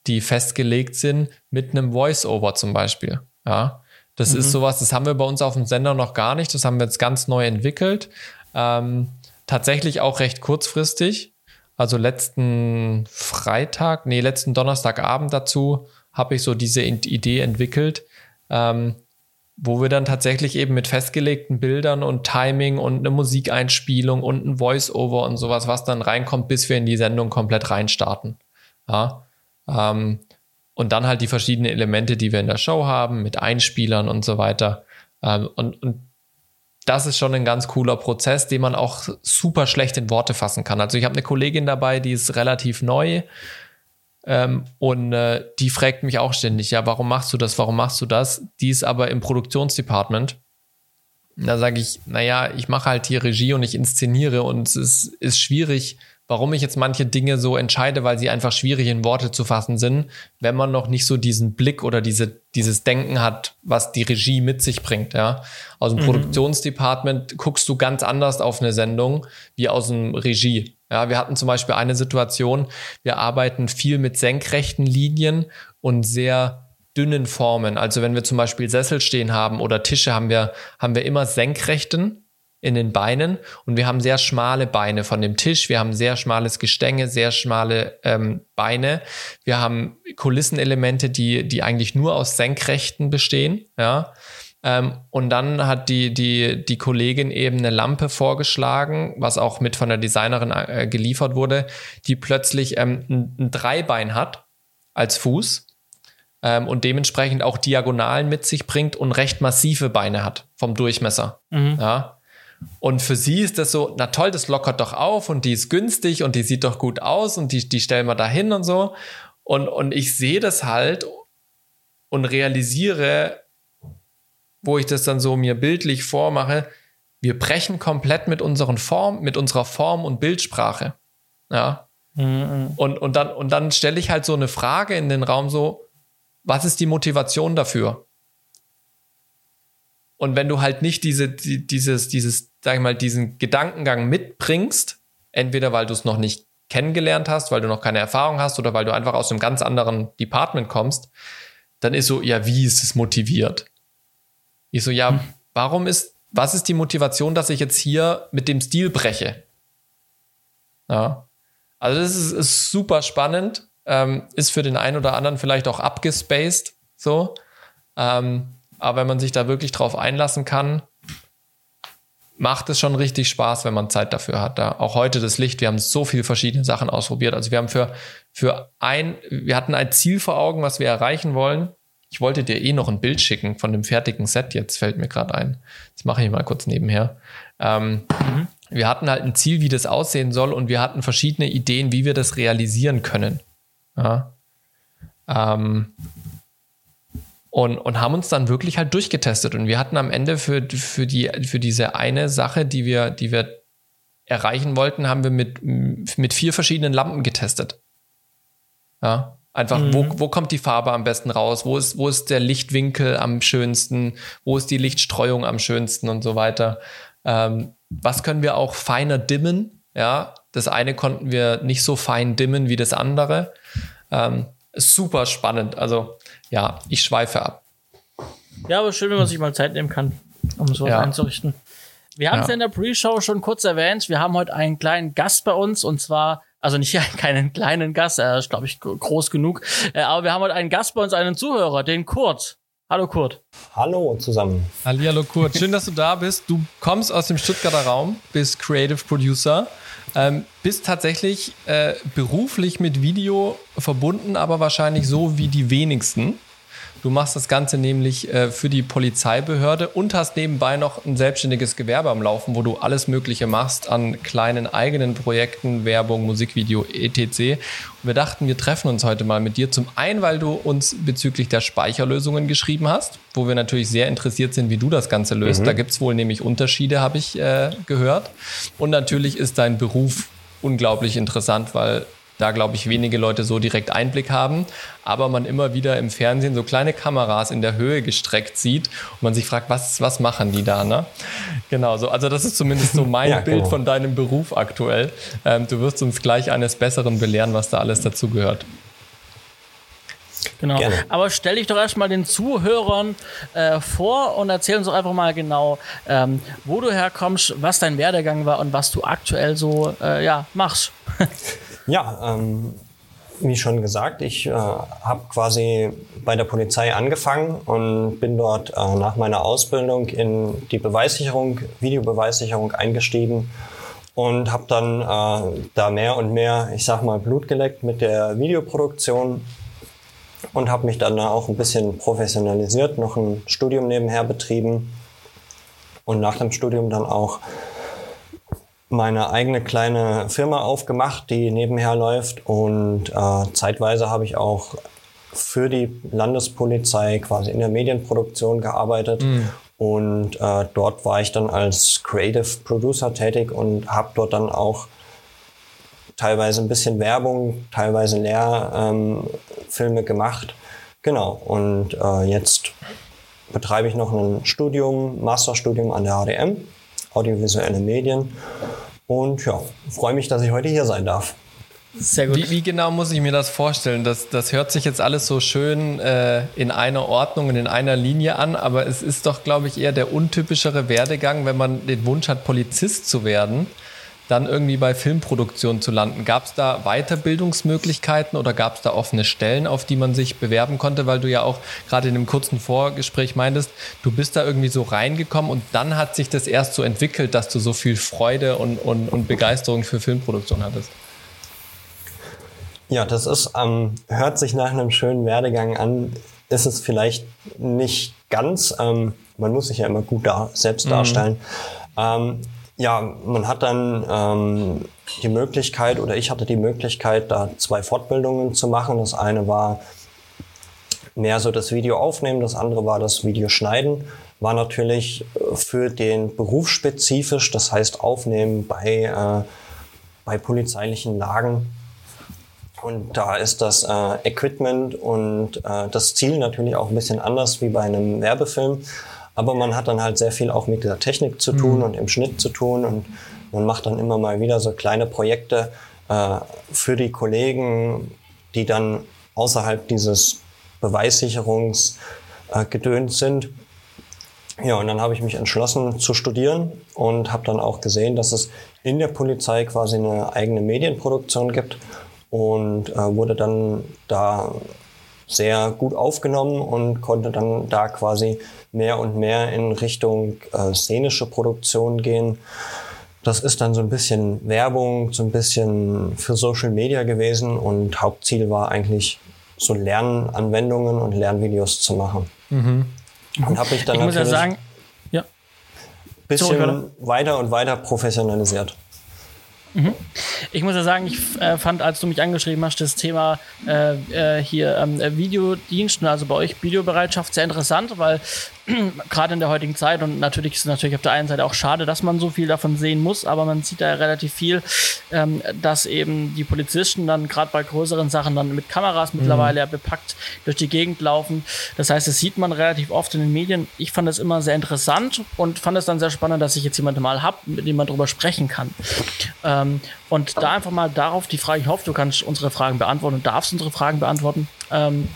die festgelegt sind mit einem Voice-Over zum Beispiel. Ja, das mhm. ist sowas, das haben wir bei uns auf dem Sender noch gar nicht. Das haben wir jetzt ganz neu entwickelt. Ähm, tatsächlich auch recht kurzfristig. Also letzten Freitag, nee, letzten Donnerstagabend dazu habe ich so diese Idee entwickelt, ähm, wo wir dann tatsächlich eben mit festgelegten Bildern und Timing und eine Musikeinspielung und ein Voice-Over und sowas, was dann reinkommt, bis wir in die Sendung komplett reinstarten. Ja. Ähm, und dann halt die verschiedenen Elemente, die wir in der Show haben, mit Einspielern und so weiter. Ähm, und, und das ist schon ein ganz cooler Prozess, den man auch super schlecht in Worte fassen kann. Also ich habe eine Kollegin dabei, die ist relativ neu Ähm, und äh, die fragt mich auch ständig, ja, warum machst du das, warum machst du das? Die ist aber im Produktionsdepartment. Da sage ich, naja, ich mache halt hier Regie und ich inszeniere und es ist, ist schwierig, warum ich jetzt manche Dinge so entscheide, weil sie einfach schwierig in Worte zu fassen sind, wenn man noch nicht so diesen Blick oder diese, dieses Denken hat, was die Regie mit sich bringt, ja. Aus dem mhm. Produktionsdepartment guckst du ganz anders auf eine Sendung wie aus dem Regie. Ja, wir hatten zum Beispiel eine Situation, wir arbeiten viel mit senkrechten Linien und sehr dünnen Formen. Also wenn wir zum Beispiel Sessel stehen haben oder Tische, haben wir, haben wir immer senkrechten in den Beinen und wir haben sehr schmale Beine von dem Tisch, wir haben sehr schmales Gestänge, sehr schmale ähm, Beine, wir haben Kulissenelemente, die, die eigentlich nur aus Senkrechten bestehen, ja. Ähm, und dann hat die, die, die Kollegin eben eine Lampe vorgeschlagen, was auch mit von der Designerin äh, geliefert wurde, die plötzlich ähm, ein, ein Dreibein hat als Fuß ähm, und dementsprechend auch Diagonalen mit sich bringt und recht massive Beine hat vom Durchmesser. Mhm. Ja. Und für sie ist das so, na toll, das lockert doch auf und die ist günstig und die sieht doch gut aus und die, die stellen wir da hin und so. Und, und ich sehe das halt und realisiere, wo ich das dann so mir bildlich vormache, wir brechen komplett mit unseren Form, mit unserer Form und Bildsprache. Ja. Mhm. Und, und dann, und dann stelle ich halt so eine Frage in den Raum so, was ist die Motivation dafür? Und wenn du halt nicht diese, die, dieses, dieses, sag ich mal, diesen Gedankengang mitbringst, entweder weil du es noch nicht kennengelernt hast, weil du noch keine Erfahrung hast oder weil du einfach aus einem ganz anderen Department kommst, dann ist so, ja, wie ist es motiviert? Ich so, ja, hm. warum ist, was ist die Motivation, dass ich jetzt hier mit dem Stil breche? Ja. Also das ist, ist super spannend, ähm, ist für den einen oder anderen vielleicht auch abgespaced, so. Ähm, aber wenn man sich da wirklich drauf einlassen kann, macht es schon richtig Spaß, wenn man Zeit dafür hat. Da auch heute das Licht, wir haben so viele verschiedene Sachen ausprobiert. Also wir haben für, für ein, wir hatten ein Ziel vor Augen, was wir erreichen wollen. Ich wollte dir eh noch ein Bild schicken von dem fertigen Set, jetzt fällt mir gerade ein. Das mache ich mal kurz nebenher. Ähm, mhm. Wir hatten halt ein Ziel, wie das aussehen soll, und wir hatten verschiedene Ideen, wie wir das realisieren können. Ja. Ähm, und, und haben uns dann wirklich halt durchgetestet. Und wir hatten am Ende für, für, die, für diese eine Sache, die wir, die wir erreichen wollten, haben wir mit, mit vier verschiedenen Lampen getestet. Ja. Einfach, mhm. wo, wo kommt die Farbe am besten raus? Wo ist, wo ist der Lichtwinkel am schönsten? Wo ist die Lichtstreuung am schönsten und so weiter? Ähm, was können wir auch feiner dimmen? Ja, das eine konnten wir nicht so fein dimmen wie das andere. Ähm, super spannend. Also ja, ich schweife ab. Ja, aber schön, wenn man sich mal Zeit nehmen kann, um sowas ja. einzurichten. Wir haben es ja. in der Pre-Show schon kurz erwähnt. Wir haben heute einen kleinen Gast bei uns und zwar, also nicht keinen kleinen Gast, er ist, glaube ich, groß genug, äh, aber wir haben heute einen Gast bei uns, einen Zuhörer, den Kurt. Hallo Kurt. Hallo zusammen. Hallo Kurt. Schön, dass du da bist. Du kommst aus dem Stuttgarter Raum, bist Creative Producer ähm, bist tatsächlich äh, beruflich mit Video verbunden, aber wahrscheinlich so wie die wenigsten. Du machst das Ganze nämlich äh, für die Polizeibehörde und hast nebenbei noch ein selbstständiges Gewerbe am Laufen, wo du alles Mögliche machst an kleinen eigenen Projekten, Werbung, Musikvideo, etc. Und wir dachten, wir treffen uns heute mal mit dir. Zum einen, weil du uns bezüglich der Speicherlösungen geschrieben hast, wo wir natürlich sehr interessiert sind, wie du das Ganze löst. Mhm. Da gibt es wohl nämlich Unterschiede, habe ich äh, gehört. Und natürlich ist dein Beruf unglaublich interessant, weil da, glaube ich, wenige Leute so direkt Einblick haben, aber man immer wieder im Fernsehen so kleine Kameras in der Höhe gestreckt sieht und man sich fragt, was, was machen die da? Ne? Genau, so, also das ist zumindest so mein ja, Bild genau. von deinem Beruf aktuell. Ähm, du wirst uns gleich eines Besseren belehren, was da alles dazugehört. Genau. Gerne. Aber stell dich doch erstmal den Zuhörern äh, vor und erzähl uns doch einfach mal genau, ähm, wo du herkommst, was dein Werdegang war und was du aktuell so äh, ja, machst. Ja, ähm, wie schon gesagt, ich äh, habe quasi bei der Polizei angefangen und bin dort äh, nach meiner Ausbildung in die Beweissicherung, Videobeweissicherung eingestiegen und habe dann äh, da mehr und mehr, ich sag mal, Blut geleckt mit der Videoproduktion und habe mich dann auch ein bisschen professionalisiert, noch ein Studium nebenher betrieben und nach dem Studium dann auch meine eigene kleine Firma aufgemacht, die nebenher läuft und äh, zeitweise habe ich auch für die Landespolizei quasi in der Medienproduktion gearbeitet mhm. und äh, dort war ich dann als Creative Producer tätig und habe dort dann auch teilweise ein bisschen Werbung, teilweise Lehrfilme ähm, gemacht. Genau, und äh, jetzt betreibe ich noch ein Studium, Masterstudium an der HDM, Audiovisuelle Medien. Und ja, freue mich, dass ich heute hier sein darf. Sehr gut. Wie, wie, genau muss ich mir das vorstellen? Das, das hört sich jetzt alles so schön äh, in einer Ordnung und in einer Linie an, aber es ist doch, glaube ich, eher der untypischere Werdegang, wenn man den Wunsch hat, Polizist zu werden dann irgendwie bei Filmproduktion zu landen. Gab es da Weiterbildungsmöglichkeiten oder gab es da offene Stellen, auf die man sich bewerben konnte, weil du ja auch gerade in einem kurzen Vorgespräch meintest, du bist da irgendwie so reingekommen und dann hat sich das erst so entwickelt, dass du so viel Freude und, und, und Begeisterung für Filmproduktion hattest. Ja, das ist, ähm, hört sich nach einem schönen Werdegang an, ist es vielleicht nicht ganz. Ähm, man muss sich ja immer gut da, selbst mhm. darstellen. Ähm, ja, man hat dann ähm, die Möglichkeit oder ich hatte die Möglichkeit, da zwei Fortbildungen zu machen. Das eine war mehr so das Video aufnehmen, das andere war das Video schneiden. War natürlich äh, für den Beruf spezifisch, das heißt aufnehmen bei, äh, bei polizeilichen Lagen. Und da ist das äh, Equipment und äh, das Ziel natürlich auch ein bisschen anders wie bei einem Werbefilm. Aber man hat dann halt sehr viel auch mit dieser Technik zu tun mhm. und im Schnitt zu tun und man macht dann immer mal wieder so kleine Projekte äh, für die Kollegen, die dann außerhalb dieses Beweissicherungsgedöns äh, sind. Ja, und dann habe ich mich entschlossen zu studieren und habe dann auch gesehen, dass es in der Polizei quasi eine eigene Medienproduktion gibt und äh, wurde dann da sehr gut aufgenommen und konnte dann da quasi mehr und mehr in Richtung äh, szenische Produktion gehen. Das ist dann so ein bisschen Werbung, so ein bisschen für Social Media gewesen und Hauptziel war eigentlich so Lernanwendungen und Lernvideos zu machen. Mhm. Und habe ich dann ich muss ja sagen, ja. bisschen weiter und weiter professionalisiert. Mhm. Ich muss ja sagen, ich äh, fand, als du mich angeschrieben hast, das Thema äh, äh hier ähm, Videodiensten, also bei euch Videobereitschaft, sehr interessant, weil gerade in der heutigen Zeit und natürlich ist es natürlich auf der einen Seite auch schade, dass man so viel davon sehen muss, aber man sieht da ja relativ viel, ähm, dass eben die Polizisten dann gerade bei größeren Sachen dann mit Kameras mhm. mittlerweile ja bepackt durch die Gegend laufen. Das heißt, das sieht man relativ oft in den Medien. Ich fand das immer sehr interessant und fand es dann sehr spannend, dass ich jetzt jemanden mal habe, mit dem man darüber sprechen kann. Ähm, und da einfach mal darauf die Frage, ich hoffe, du kannst unsere Fragen beantworten und darfst unsere Fragen beantworten. Ähm,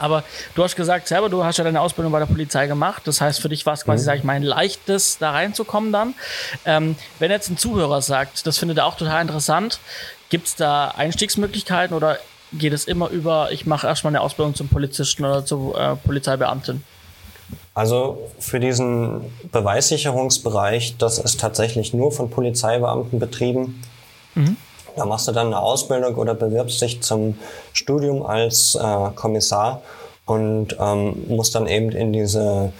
aber du hast gesagt selber, du hast ja deine Ausbildung bei der Polizei gemacht. Das heißt, für dich war es quasi, mhm. sage ich mal, ein leichtes, da reinzukommen dann. Ähm, wenn jetzt ein Zuhörer sagt, das findet er auch total interessant, gibt es da Einstiegsmöglichkeiten oder geht es immer über, ich mache erstmal eine Ausbildung zum Polizisten oder zur äh, Polizeibeamtin? Also für diesen Beweissicherungsbereich, das ist tatsächlich nur von Polizeibeamten betrieben. Mhm. Da machst du dann eine Ausbildung oder bewirbst dich zum Studium als äh, Kommissar und ähm, musst dann eben in diese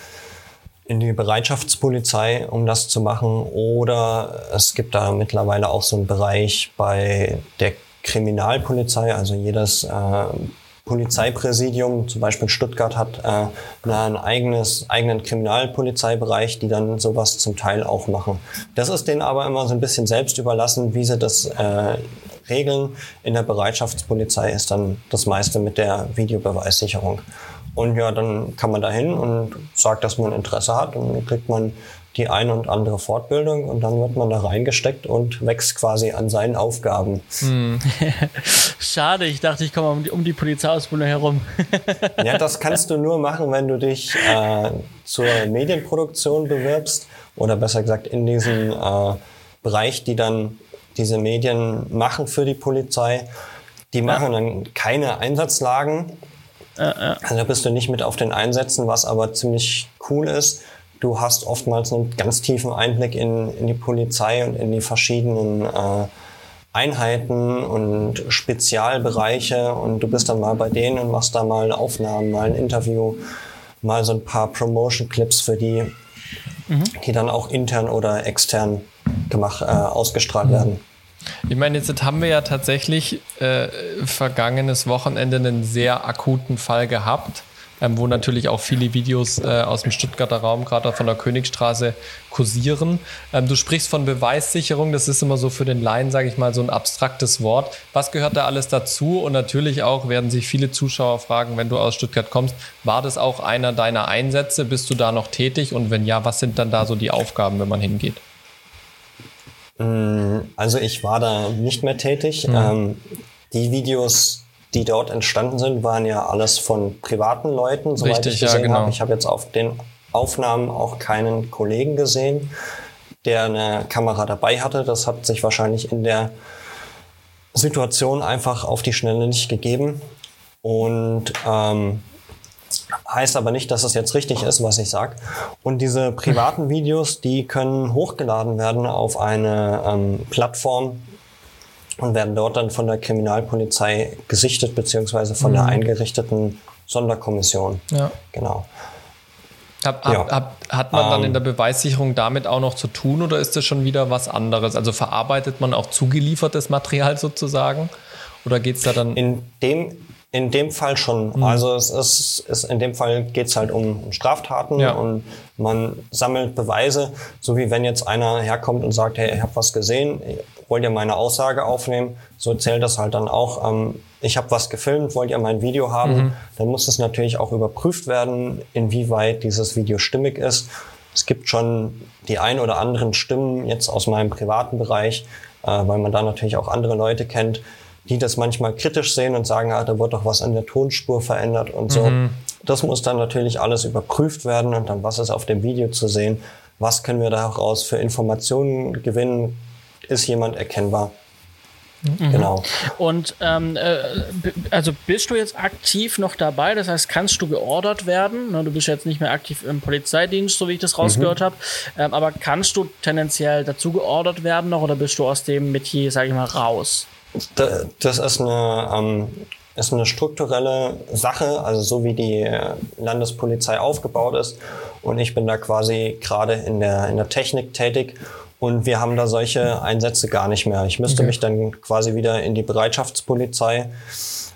in die Bereitschaftspolizei, um das zu machen. Oder es gibt da mittlerweile auch so einen Bereich bei der Kriminalpolizei, also jedes äh, Polizeipräsidium, zum Beispiel Stuttgart hat äh, ein eigenes, eigenen Kriminalpolizeibereich, die dann sowas zum Teil auch machen. Das ist denen aber immer so ein bisschen selbst überlassen, wie sie das äh, regeln. In der Bereitschaftspolizei ist dann das meiste mit der Videobeweissicherung. Und ja, dann kann man da hin und sagt, dass man Interesse hat und dann kriegt man die eine und andere Fortbildung und dann wird man da reingesteckt und wächst quasi an seinen Aufgaben. Hm. Schade, ich dachte, ich komme um die, um die Polizeiausbildung herum. ja, das kannst du nur machen, wenn du dich äh, zur Medienproduktion bewirbst oder besser gesagt in diesem äh, Bereich, die dann diese Medien machen für die Polizei. Die machen ja. dann keine Einsatzlagen. Also da bist du nicht mit auf den Einsätzen, was aber ziemlich cool ist Du hast oftmals einen ganz tiefen Einblick in, in die Polizei und in die verschiedenen äh, Einheiten und Spezialbereiche und du bist dann mal bei denen und machst da mal Aufnahmen, mal ein Interview, mal so ein paar Promotion-Clips für die, mhm. die dann auch intern oder extern gemacht, äh, ausgestrahlt mhm. werden. Ich meine, jetzt haben wir ja tatsächlich äh, vergangenes Wochenende einen sehr akuten Fall gehabt ähm, wo natürlich auch viele Videos äh, aus dem Stuttgarter Raum, gerade von der Königstraße, kursieren. Ähm, du sprichst von Beweissicherung, das ist immer so für den Laien, sage ich mal, so ein abstraktes Wort. Was gehört da alles dazu? Und natürlich auch werden sich viele Zuschauer fragen, wenn du aus Stuttgart kommst, war das auch einer deiner Einsätze? Bist du da noch tätig? Und wenn ja, was sind dann da so die Aufgaben, wenn man hingeht? Mm, also ich war da nicht mehr tätig. Mhm. Ähm, die Videos die dort entstanden sind, waren ja alles von privaten Leuten, soweit Richtig, ich gesehen ja, genau. habe. Ich habe jetzt auf den Aufnahmen auch keinen Kollegen gesehen, der eine Kamera dabei hatte. Das hat sich wahrscheinlich in der Situation einfach auf die Schnelle nicht gegeben. Und ähm, heißt aber nicht, dass es jetzt richtig ist, was ich sage. Und diese privaten Videos, die können hochgeladen werden auf eine ähm, Plattform, und werden dort dann von der Kriminalpolizei gesichtet, beziehungsweise von mhm. der eingerichteten Sonderkommission. Ja. Genau. Hab, hab, ja. hab, hat man dann in ähm. der Beweissicherung damit auch noch zu tun oder ist das schon wieder was anderes? Also verarbeitet man auch zugeliefertes Material sozusagen? Oder geht es da dann? In dem, in dem Fall schon. Mhm. Also es ist, ist in dem Fall geht es halt um Straftaten ja. und man sammelt Beweise, so wie wenn jetzt einer herkommt und sagt, hey, ich habe was gesehen, wollt ihr meine Aussage aufnehmen? So zählt das halt dann auch. Ähm, ich habe was gefilmt, wollt ihr mein Video haben? Mhm. Dann muss es natürlich auch überprüft werden, inwieweit dieses Video stimmig ist. Es gibt schon die ein oder anderen Stimmen jetzt aus meinem privaten Bereich, äh, weil man da natürlich auch andere Leute kennt, die das manchmal kritisch sehen und sagen, ah, da wird doch was an der Tonspur verändert und so. Mhm. Das muss dann natürlich alles überprüft werden und dann, was ist auf dem Video zu sehen? Was können wir daraus für Informationen gewinnen? Ist jemand erkennbar. Mhm. Genau. Und ähm, äh, also bist du jetzt aktiv noch dabei? Das heißt, kannst du geordert werden? Du bist jetzt nicht mehr aktiv im Polizeidienst, so wie ich das rausgehört mhm. habe. Ähm, aber kannst du tendenziell dazu geordert werden noch oder bist du aus dem Metier, sage ich mal, raus? Das ist eine, ähm, ist eine strukturelle Sache, also so wie die Landespolizei aufgebaut ist. Und ich bin da quasi gerade in der, in der Technik tätig und wir haben da solche Einsätze gar nicht mehr. Ich müsste okay. mich dann quasi wieder in die Bereitschaftspolizei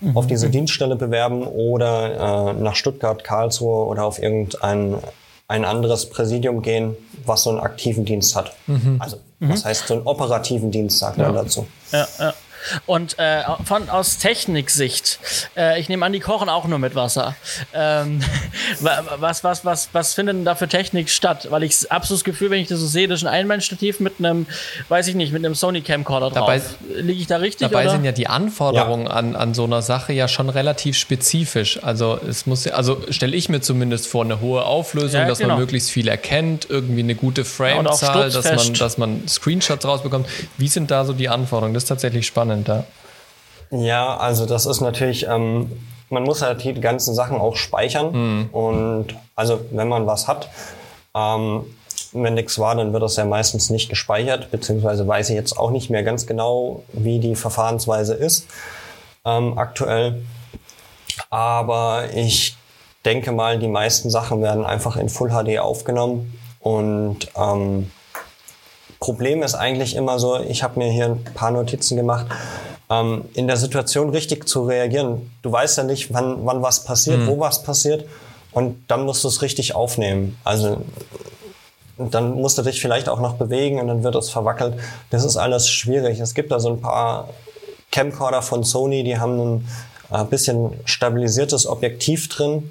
mhm. auf diese Dienststelle bewerben oder äh, nach Stuttgart, Karlsruhe oder auf irgendein ein anderes Präsidium gehen, was so einen aktiven Dienst hat. Mhm. Also, was mhm. heißt so einen operativen Dienst, sagt ja. man dazu. Ja, ja. Und äh, von aus Techniksicht, äh, ich nehme an, die kochen auch nur mit Wasser. Ähm, was, was, was, was findet denn da für Technik statt? Weil ich absolut das Gefühl, wenn ich das so sehe, das ist ein Einbandstativ mit einem, weiß ich nicht, mit einem Sony Camcorder drauf. Dabei, Liege ich da richtig? Dabei oder? sind ja die Anforderungen ja. An, an so einer Sache ja schon relativ spezifisch. Also es muss ja, also stelle ich mir zumindest vor, eine hohe Auflösung, ja, dass genau. man möglichst viel erkennt, irgendwie eine gute Framezahl, dass man, dass man Screenshots rausbekommt. Wie sind da so die Anforderungen? Das ist tatsächlich spannend spannend, ja. Ja, also das ist natürlich, ähm, man muss halt die ganzen Sachen auch speichern. Mhm. Und also wenn man was hat, ähm, wenn nichts war, dann wird das ja meistens nicht gespeichert, beziehungsweise weiß ich jetzt auch nicht mehr ganz genau, wie die Verfahrensweise ist ähm, aktuell. Aber ich denke mal, die meisten Sachen werden einfach in Full HD aufgenommen und ähm, Problem ist eigentlich immer so, ich habe mir hier ein paar Notizen gemacht, ähm, in der Situation richtig zu reagieren. Du weißt ja nicht, wann, wann was passiert, mhm. wo was passiert und dann musst du es richtig aufnehmen. Also dann musst du dich vielleicht auch noch bewegen und dann wird es verwackelt. Das ist alles schwierig. Es gibt da so ein paar Camcorder von Sony, die haben ein äh, bisschen stabilisiertes Objektiv drin.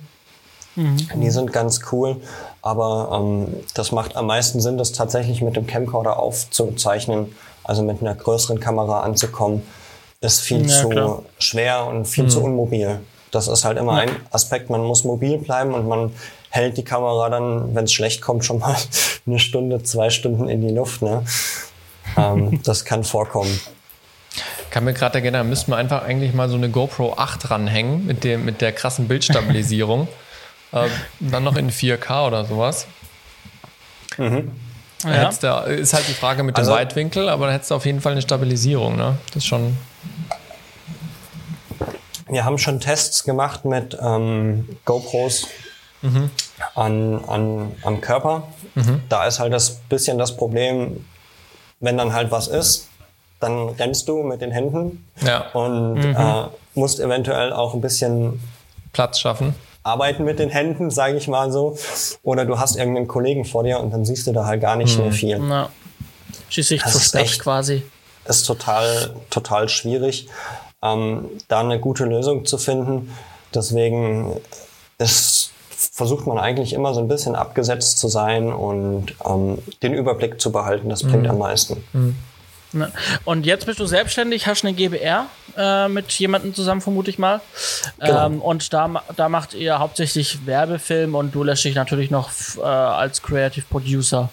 Mhm. Die sind ganz cool. Aber ähm, das macht am meisten Sinn, das tatsächlich mit dem Camcorder aufzuzeichnen, also mit einer größeren Kamera anzukommen, ist viel ja, zu klar. schwer und viel mhm. zu unmobil. Das ist halt immer ja. ein Aspekt, man muss mobil bleiben und man hält die Kamera dann, wenn es schlecht kommt, schon mal eine Stunde, zwei Stunden in die Luft. Ne? ähm, das kann vorkommen. Kann mir gerade erinnern, müssten wir einfach eigentlich mal so eine GoPro 8 ranhängen mit, dem, mit der krassen Bildstabilisierung. Äh, dann noch in 4K oder sowas. Mhm. Ja. Da, ist halt die Frage mit dem also, Weitwinkel, aber dann hättest du auf jeden Fall eine Stabilisierung. Ne? Das ist schon. Wir haben schon Tests gemacht mit ähm, GoPros mhm. an, an, am Körper. Mhm. Da ist halt das bisschen das Problem, wenn dann halt was ist, dann rennst du mit den Händen Ja. und äh, musst eventuell auch ein bisschen Platz schaffen. Arbeiten mit den Händen, sage ich mal so. Oder du hast irgendeinen Kollegen vor dir und dann siehst du da halt gar nicht mehr viel. Na, versperrt echt- quasi. ist total, total schwierig, ähm, da eine gute Lösung zu finden. Deswegen ist, versucht man eigentlich immer so ein bisschen abgesetzt zu sein und ähm, den Überblick zu behalten. Das bringt am meisten. Ne? Und jetzt bist du selbstständig, hast eine GBR äh, mit jemandem zusammen, vermute ich mal. Genau. Ähm, und da, da macht ihr hauptsächlich Werbefilm und du lässt dich natürlich noch äh, als Creative Producer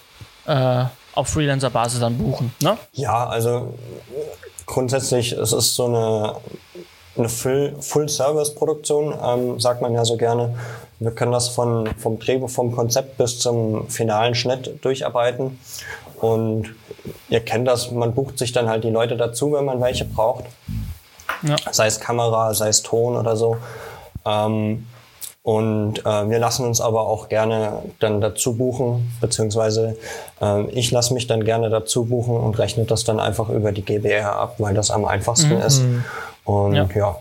äh, auf Freelancer-Basis dann buchen. Ne? Ja, also grundsätzlich es ist so eine, eine Full- Full-Service-Produktion, ähm, sagt man ja so gerne. Wir können das von, vom Drehbuch, vom Konzept bis zum finalen Schnitt durcharbeiten. Und ihr kennt das, man bucht sich dann halt die Leute dazu, wenn man welche braucht. Ja. Sei es Kamera, sei es Ton oder so. Ähm, und äh, wir lassen uns aber auch gerne dann dazu buchen, beziehungsweise äh, ich lasse mich dann gerne dazu buchen und rechne das dann einfach über die GBR ab, weil das am einfachsten ist. Und Ja. ja.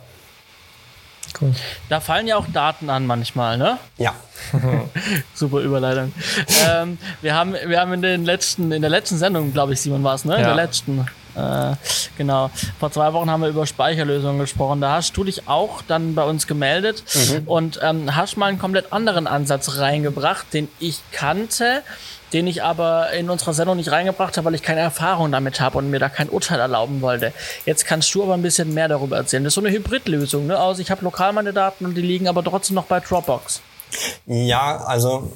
Cool. Da fallen ja auch Daten an manchmal, ne? ja, Super Überleitung. ähm, wir haben, wir haben in den letzten, in der letzten Sendung, glaube ich, Simon war es, ne? In Ja. der letzten. Äh, genau. Vor zwei Wochen haben wir über Speicherlösungen gesprochen. Da hast du dich auch dann bei uns gemeldet und ähm, hast mal einen komplett anderen Ansatz reingebracht, den ich kannte, den ich aber in unserer Sendung nicht reingebracht habe, weil ich keine Erfahrung damit habe und mir da kein Urteil erlauben wollte. Jetzt kannst du aber ein bisschen mehr darüber erzählen. Das ist so eine Hybridlösung, ne? Also ich habe lokal meine Daten und die liegen aber trotzdem noch bei Dropbox. Ja, also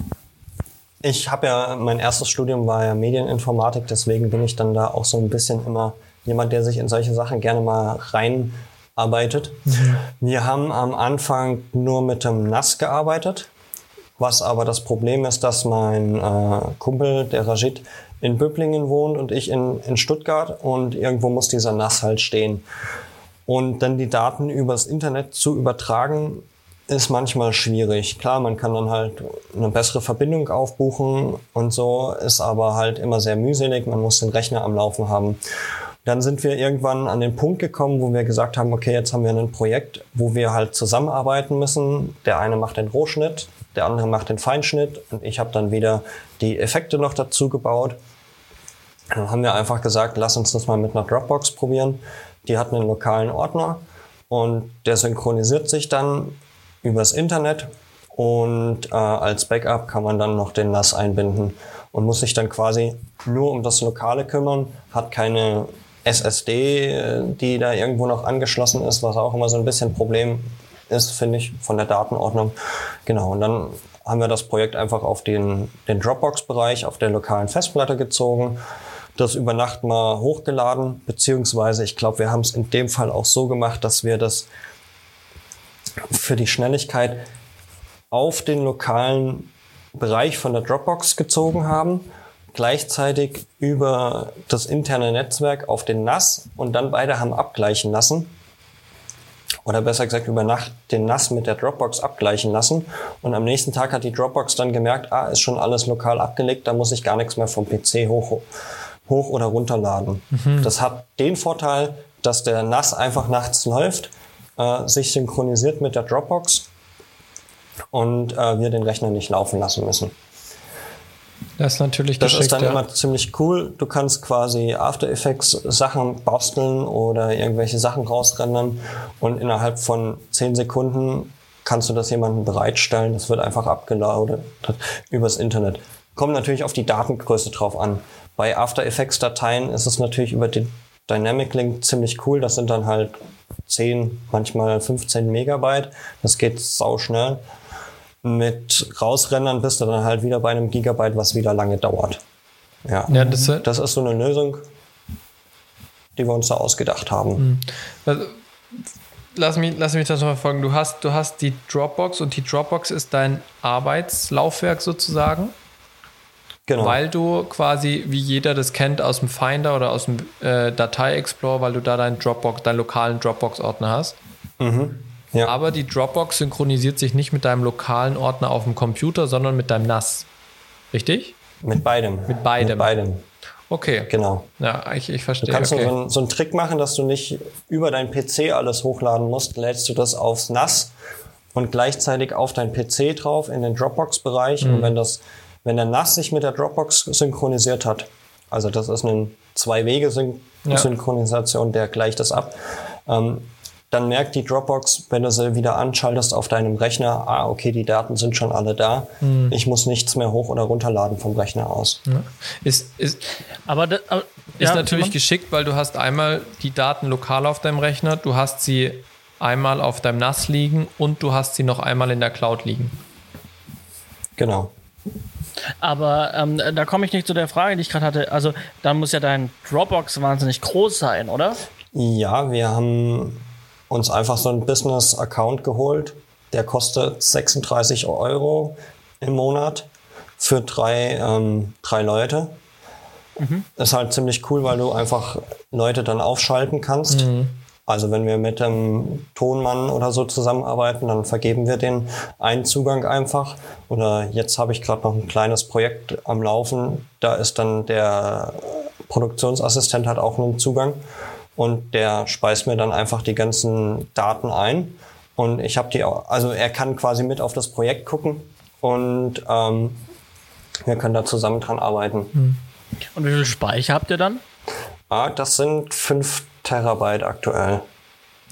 ich habe ja, mein erstes Studium war ja Medieninformatik, deswegen bin ich dann da auch so ein bisschen immer jemand, der sich in solche Sachen gerne mal reinarbeitet. Wir haben am Anfang nur mit dem NAS gearbeitet, was aber das Problem ist, dass mein äh, Kumpel, der Rajid, in Böblingen wohnt und ich in, in Stuttgart und irgendwo muss dieser NAS halt stehen. Und dann die Daten übers Internet zu übertragen, ist manchmal schwierig. Klar, man kann dann halt eine bessere Verbindung aufbuchen und so, ist aber halt immer sehr mühselig. Man muss den Rechner am Laufen haben. Dann sind wir irgendwann an den Punkt gekommen, wo wir gesagt haben, okay, jetzt haben wir ein Projekt, wo wir halt zusammenarbeiten müssen. Der eine macht den Rohschnitt, der andere macht den Feinschnitt und ich habe dann wieder die Effekte noch dazu gebaut. Dann haben wir einfach gesagt, lass uns das mal mit einer Dropbox probieren. Die hat einen lokalen Ordner und der synchronisiert sich dann übers Internet und äh, als Backup kann man dann noch den NAS einbinden und muss sich dann quasi nur um das Lokale kümmern, hat keine SSD, äh, die da irgendwo noch angeschlossen ist, was auch immer so ein bisschen Problem ist, finde ich, von der Datenordnung. Genau, und dann haben wir das Projekt einfach auf den, den Dropbox-Bereich auf der lokalen Festplatte gezogen, das über Nacht mal hochgeladen, beziehungsweise ich glaube, wir haben es in dem Fall auch so gemacht, dass wir das für die Schnelligkeit auf den lokalen Bereich von der Dropbox gezogen haben, gleichzeitig über das interne Netzwerk auf den NAS und dann beide haben abgleichen lassen. Oder besser gesagt, über Nacht den NAS mit der Dropbox abgleichen lassen. Und am nächsten Tag hat die Dropbox dann gemerkt, ah, ist schon alles lokal abgelegt, da muss ich gar nichts mehr vom PC hoch, hoch oder runterladen. Das hat den Vorteil, dass der NAS einfach nachts läuft, äh, sich synchronisiert mit der Dropbox und äh, wir den Rechner nicht laufen lassen müssen. Das ist natürlich Das ist dann ja. immer ziemlich cool. Du kannst quasi After Effects Sachen basteln oder irgendwelche Sachen rausrendern und innerhalb von 10 Sekunden kannst du das jemandem bereitstellen. Das wird einfach abgeladen übers Internet. Kommt natürlich auf die Datengröße drauf an. Bei After Effects Dateien ist es natürlich über den Dynamic Link ziemlich cool. Das sind dann halt 10, manchmal 15 Megabyte. Das geht sau schnell. Mit rausrendern bist du dann halt wieder bei einem Gigabyte, was wieder lange dauert. Ja, Ja, das, äh, das ist so eine Lösung, die wir uns da ausgedacht haben. Also, lass, mich, lass mich das noch verfolgen. Du hast, du hast die Dropbox und die Dropbox ist dein Arbeitslaufwerk sozusagen, Genau. weil du quasi, wie jeder das kennt, aus dem Finder oder aus dem äh, Datei-Explorer, weil du da deinen Dropbox, deinen lokalen Dropbox-Ordner hast. Ja. Aber die Dropbox synchronisiert sich nicht mit deinem lokalen Ordner auf dem Computer, sondern mit deinem NAS. Richtig? mit beidem. Mit beidem. Mit beidem. Okay. Genau. Ja, ich, ich verstehe. Du kannst okay. so, einen, so einen Trick machen, dass du nicht über dein PC alles hochladen musst. Lädst du das aufs NAS und gleichzeitig auf dein PC drauf in den Dropbox-Bereich. Mhm. Und wenn das, wenn der NAS sich mit der Dropbox synchronisiert hat, also das ist eine Zwei-Wege-Synchronisation, der gleicht das ab. Ähm, dann merkt die Dropbox, wenn du sie wieder anschaltest auf deinem Rechner, ah, okay, die Daten sind schon alle da. Mhm. Ich muss nichts mehr hoch- oder runterladen vom Rechner aus. Ja. Ist, ist, Aber, das, aber ist ja, natürlich geschickt, weil du hast einmal die Daten lokal auf deinem Rechner, du hast sie einmal auf deinem NAS liegen und du hast sie noch einmal in der Cloud liegen. Genau. Aber ähm, da komme ich nicht zu der Frage, die ich gerade hatte. Also, dann muss ja dein Dropbox wahnsinnig groß sein, oder? Ja, wir haben uns einfach so einen Business-Account geholt. Der kostet 36 Euro im Monat für drei, ähm, drei Leute. Ist halt ziemlich cool, weil du einfach Leute dann aufschalten kannst. Also wenn wir mit dem Tonmann oder so zusammenarbeiten, dann vergeben wir den einen Zugang einfach. Oder jetzt habe ich gerade noch ein kleines Projekt am Laufen. Da ist dann der Produktionsassistent hat auch einen Zugang und der speist mir dann einfach die ganzen Daten ein. Und ich habe die auch, also er kann quasi mit auf das Projekt gucken und ähm, wir können da zusammen dran arbeiten. Und wie viel Speicher habt ihr dann? Ah, das sind 5 Terabyte aktuell.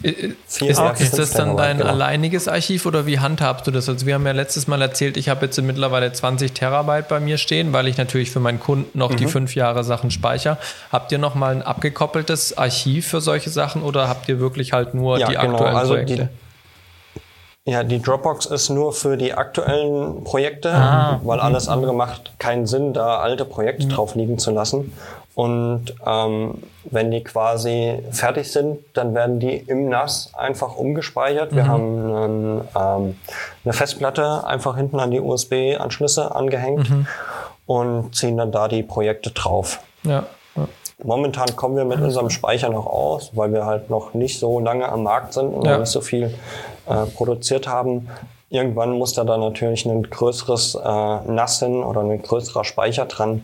I- Vier- Ist, ist fünf das dann dein genau. alleiniges Archiv oder wie handhabst du das? Also wir haben ja letztes Mal erzählt, ich habe jetzt mittlerweile 20 Terabyte bei mir stehen, weil ich natürlich für meinen Kunden noch Mhm. die fünf Jahre Sachen speichere. Habt ihr noch mal ein abgekoppeltes Archiv für solche Sachen oder habt ihr wirklich halt nur Ja, die genau. aktuellen Also Projekte? die- Ja, die Dropbox ist nur für die aktuellen Projekte, Ah, weil alles andere macht keinen Sinn, da alte Projekte drauf liegen zu lassen. Und ähm, wenn die quasi fertig sind, dann werden die im NAS einfach umgespeichert. Wir haben einen, ähm, eine Festplatte einfach hinten an die USB-Anschlüsse angehängt und ziehen dann da die Projekte drauf. ja. ja. Momentan kommen wir mit unserem Speicher noch aus, weil wir halt noch nicht so lange am Markt sind und Ja. noch nicht so viel äh, produziert haben. Irgendwann muss da dann natürlich ein größeres äh, NAS hin oder ein größerer Speicher dran.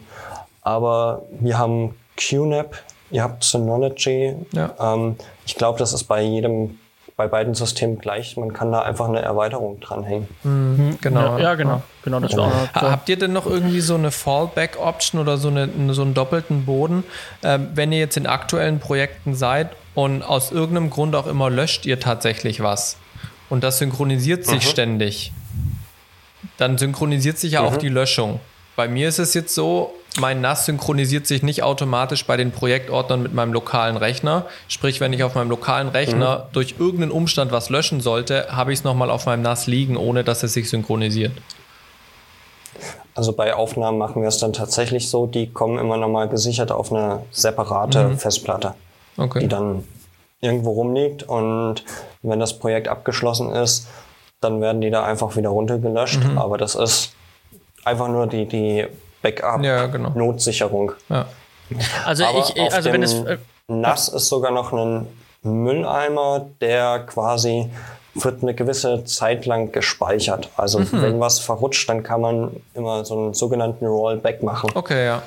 Aber wir haben QNAP, ihr habt Synology. Ja. Ähm, ich glaube, das ist bei jedem, bei beiden Systemen gleich. Man kann da einfach eine Erweiterung dranhängen. Genau. Ja, ja genau. Genau, das war auch noch. Ha- Habt ihr denn noch irgendwie so eine Fallback-Option oder so, eine, so einen doppelten Boden? Ähm, wenn ihr jetzt in aktuellen Projekten seid und aus irgendeinem Grund auch immer löscht ihr tatsächlich was und das synchronisiert sich ständig, dann synchronisiert sich ja auch die Löschung. Bei mir ist es jetzt so, mein NAS synchronisiert sich nicht automatisch bei den Projektordnern mit meinem lokalen Rechner. Sprich, wenn ich auf meinem lokalen Rechner durch irgendeinen Umstand was löschen sollte, habe ich es nochmal auf meinem NAS liegen, ohne dass es sich synchronisiert. Also bei Aufnahmen machen wir es dann tatsächlich so, die kommen immer nochmal gesichert auf eine separate Festplatte. Okay. die dann irgendwo rumliegt und wenn das Projekt abgeschlossen ist, dann werden die da einfach wieder runtergelöscht. Mhm. Aber das ist einfach nur die, die Ja, genau. Backup-Notsicherung. Ja. Also, Aber ich, auf also wenn dem es. Äh, NAS ist sogar noch ein Mülleimer, der quasi wird eine gewisse Zeit lang gespeichert. Also Mhm. wenn was verrutscht, dann kann man immer so einen sogenannten Rollback machen. Okay, ja.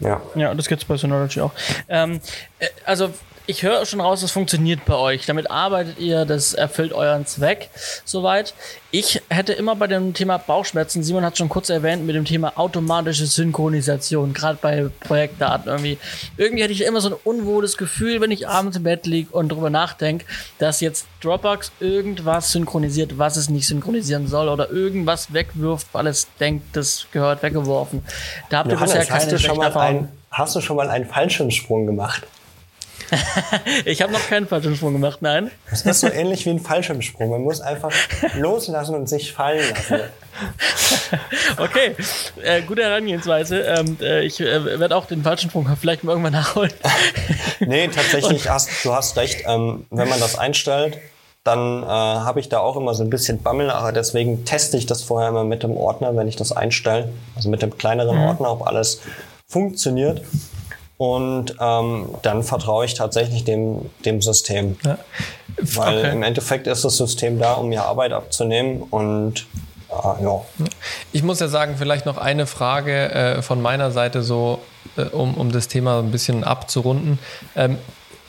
Ja. Ja, das gibt's bei Synology auch. Ähm, äh, also ich höre schon raus, das funktioniert bei euch. Damit arbeitet ihr, das erfüllt euren Zweck soweit. Ich hätte immer bei dem Thema Bauchschmerzen, Simon hat schon kurz erwähnt, mit dem Thema automatische Synchronisation, gerade bei Projektdaten irgendwie. Irgendwie hätte ich immer so ein unwohles Gefühl, wenn ich abends im Bett liege und drüber nachdenke, dass jetzt Dropbox irgendwas synchronisiert, was es nicht synchronisieren soll oder irgendwas wegwirft, weil es denkt, das gehört weggeworfen. Da habt ihr bisher Johannes, hast keine du, schon mal Erfahrungen. ein, hast du schon mal einen Fallschirmsprung gemacht? Ich habe noch keinen Fallschirmsprung gemacht, nein. Das ist so ähnlich wie ein Fallschirmsprung. Man muss einfach loslassen und sich fallen lassen. Okay, äh, gute Herangehensweise. Ähm, äh, ich äh, werde auch den Fallschirmsprung vielleicht mal irgendwann nachholen. Nee, tatsächlich, hast, du hast recht. Ähm, wenn man das einstellt, dann äh, habe ich da auch immer so ein bisschen Bammel, aber deswegen teste ich das vorher immer mit dem Ordner, wenn ich das einstelle. Also mit dem kleineren Ordner, ob alles funktioniert. Und ähm, dann vertraue ich tatsächlich dem, dem System. Weil Okay. im Endeffekt ist das System da, um mir Arbeit abzunehmen und äh, ja. Ich muss ja sagen, vielleicht noch eine Frage äh, von meiner Seite, so äh, um, um das Thema ein bisschen abzurunden. Ähm,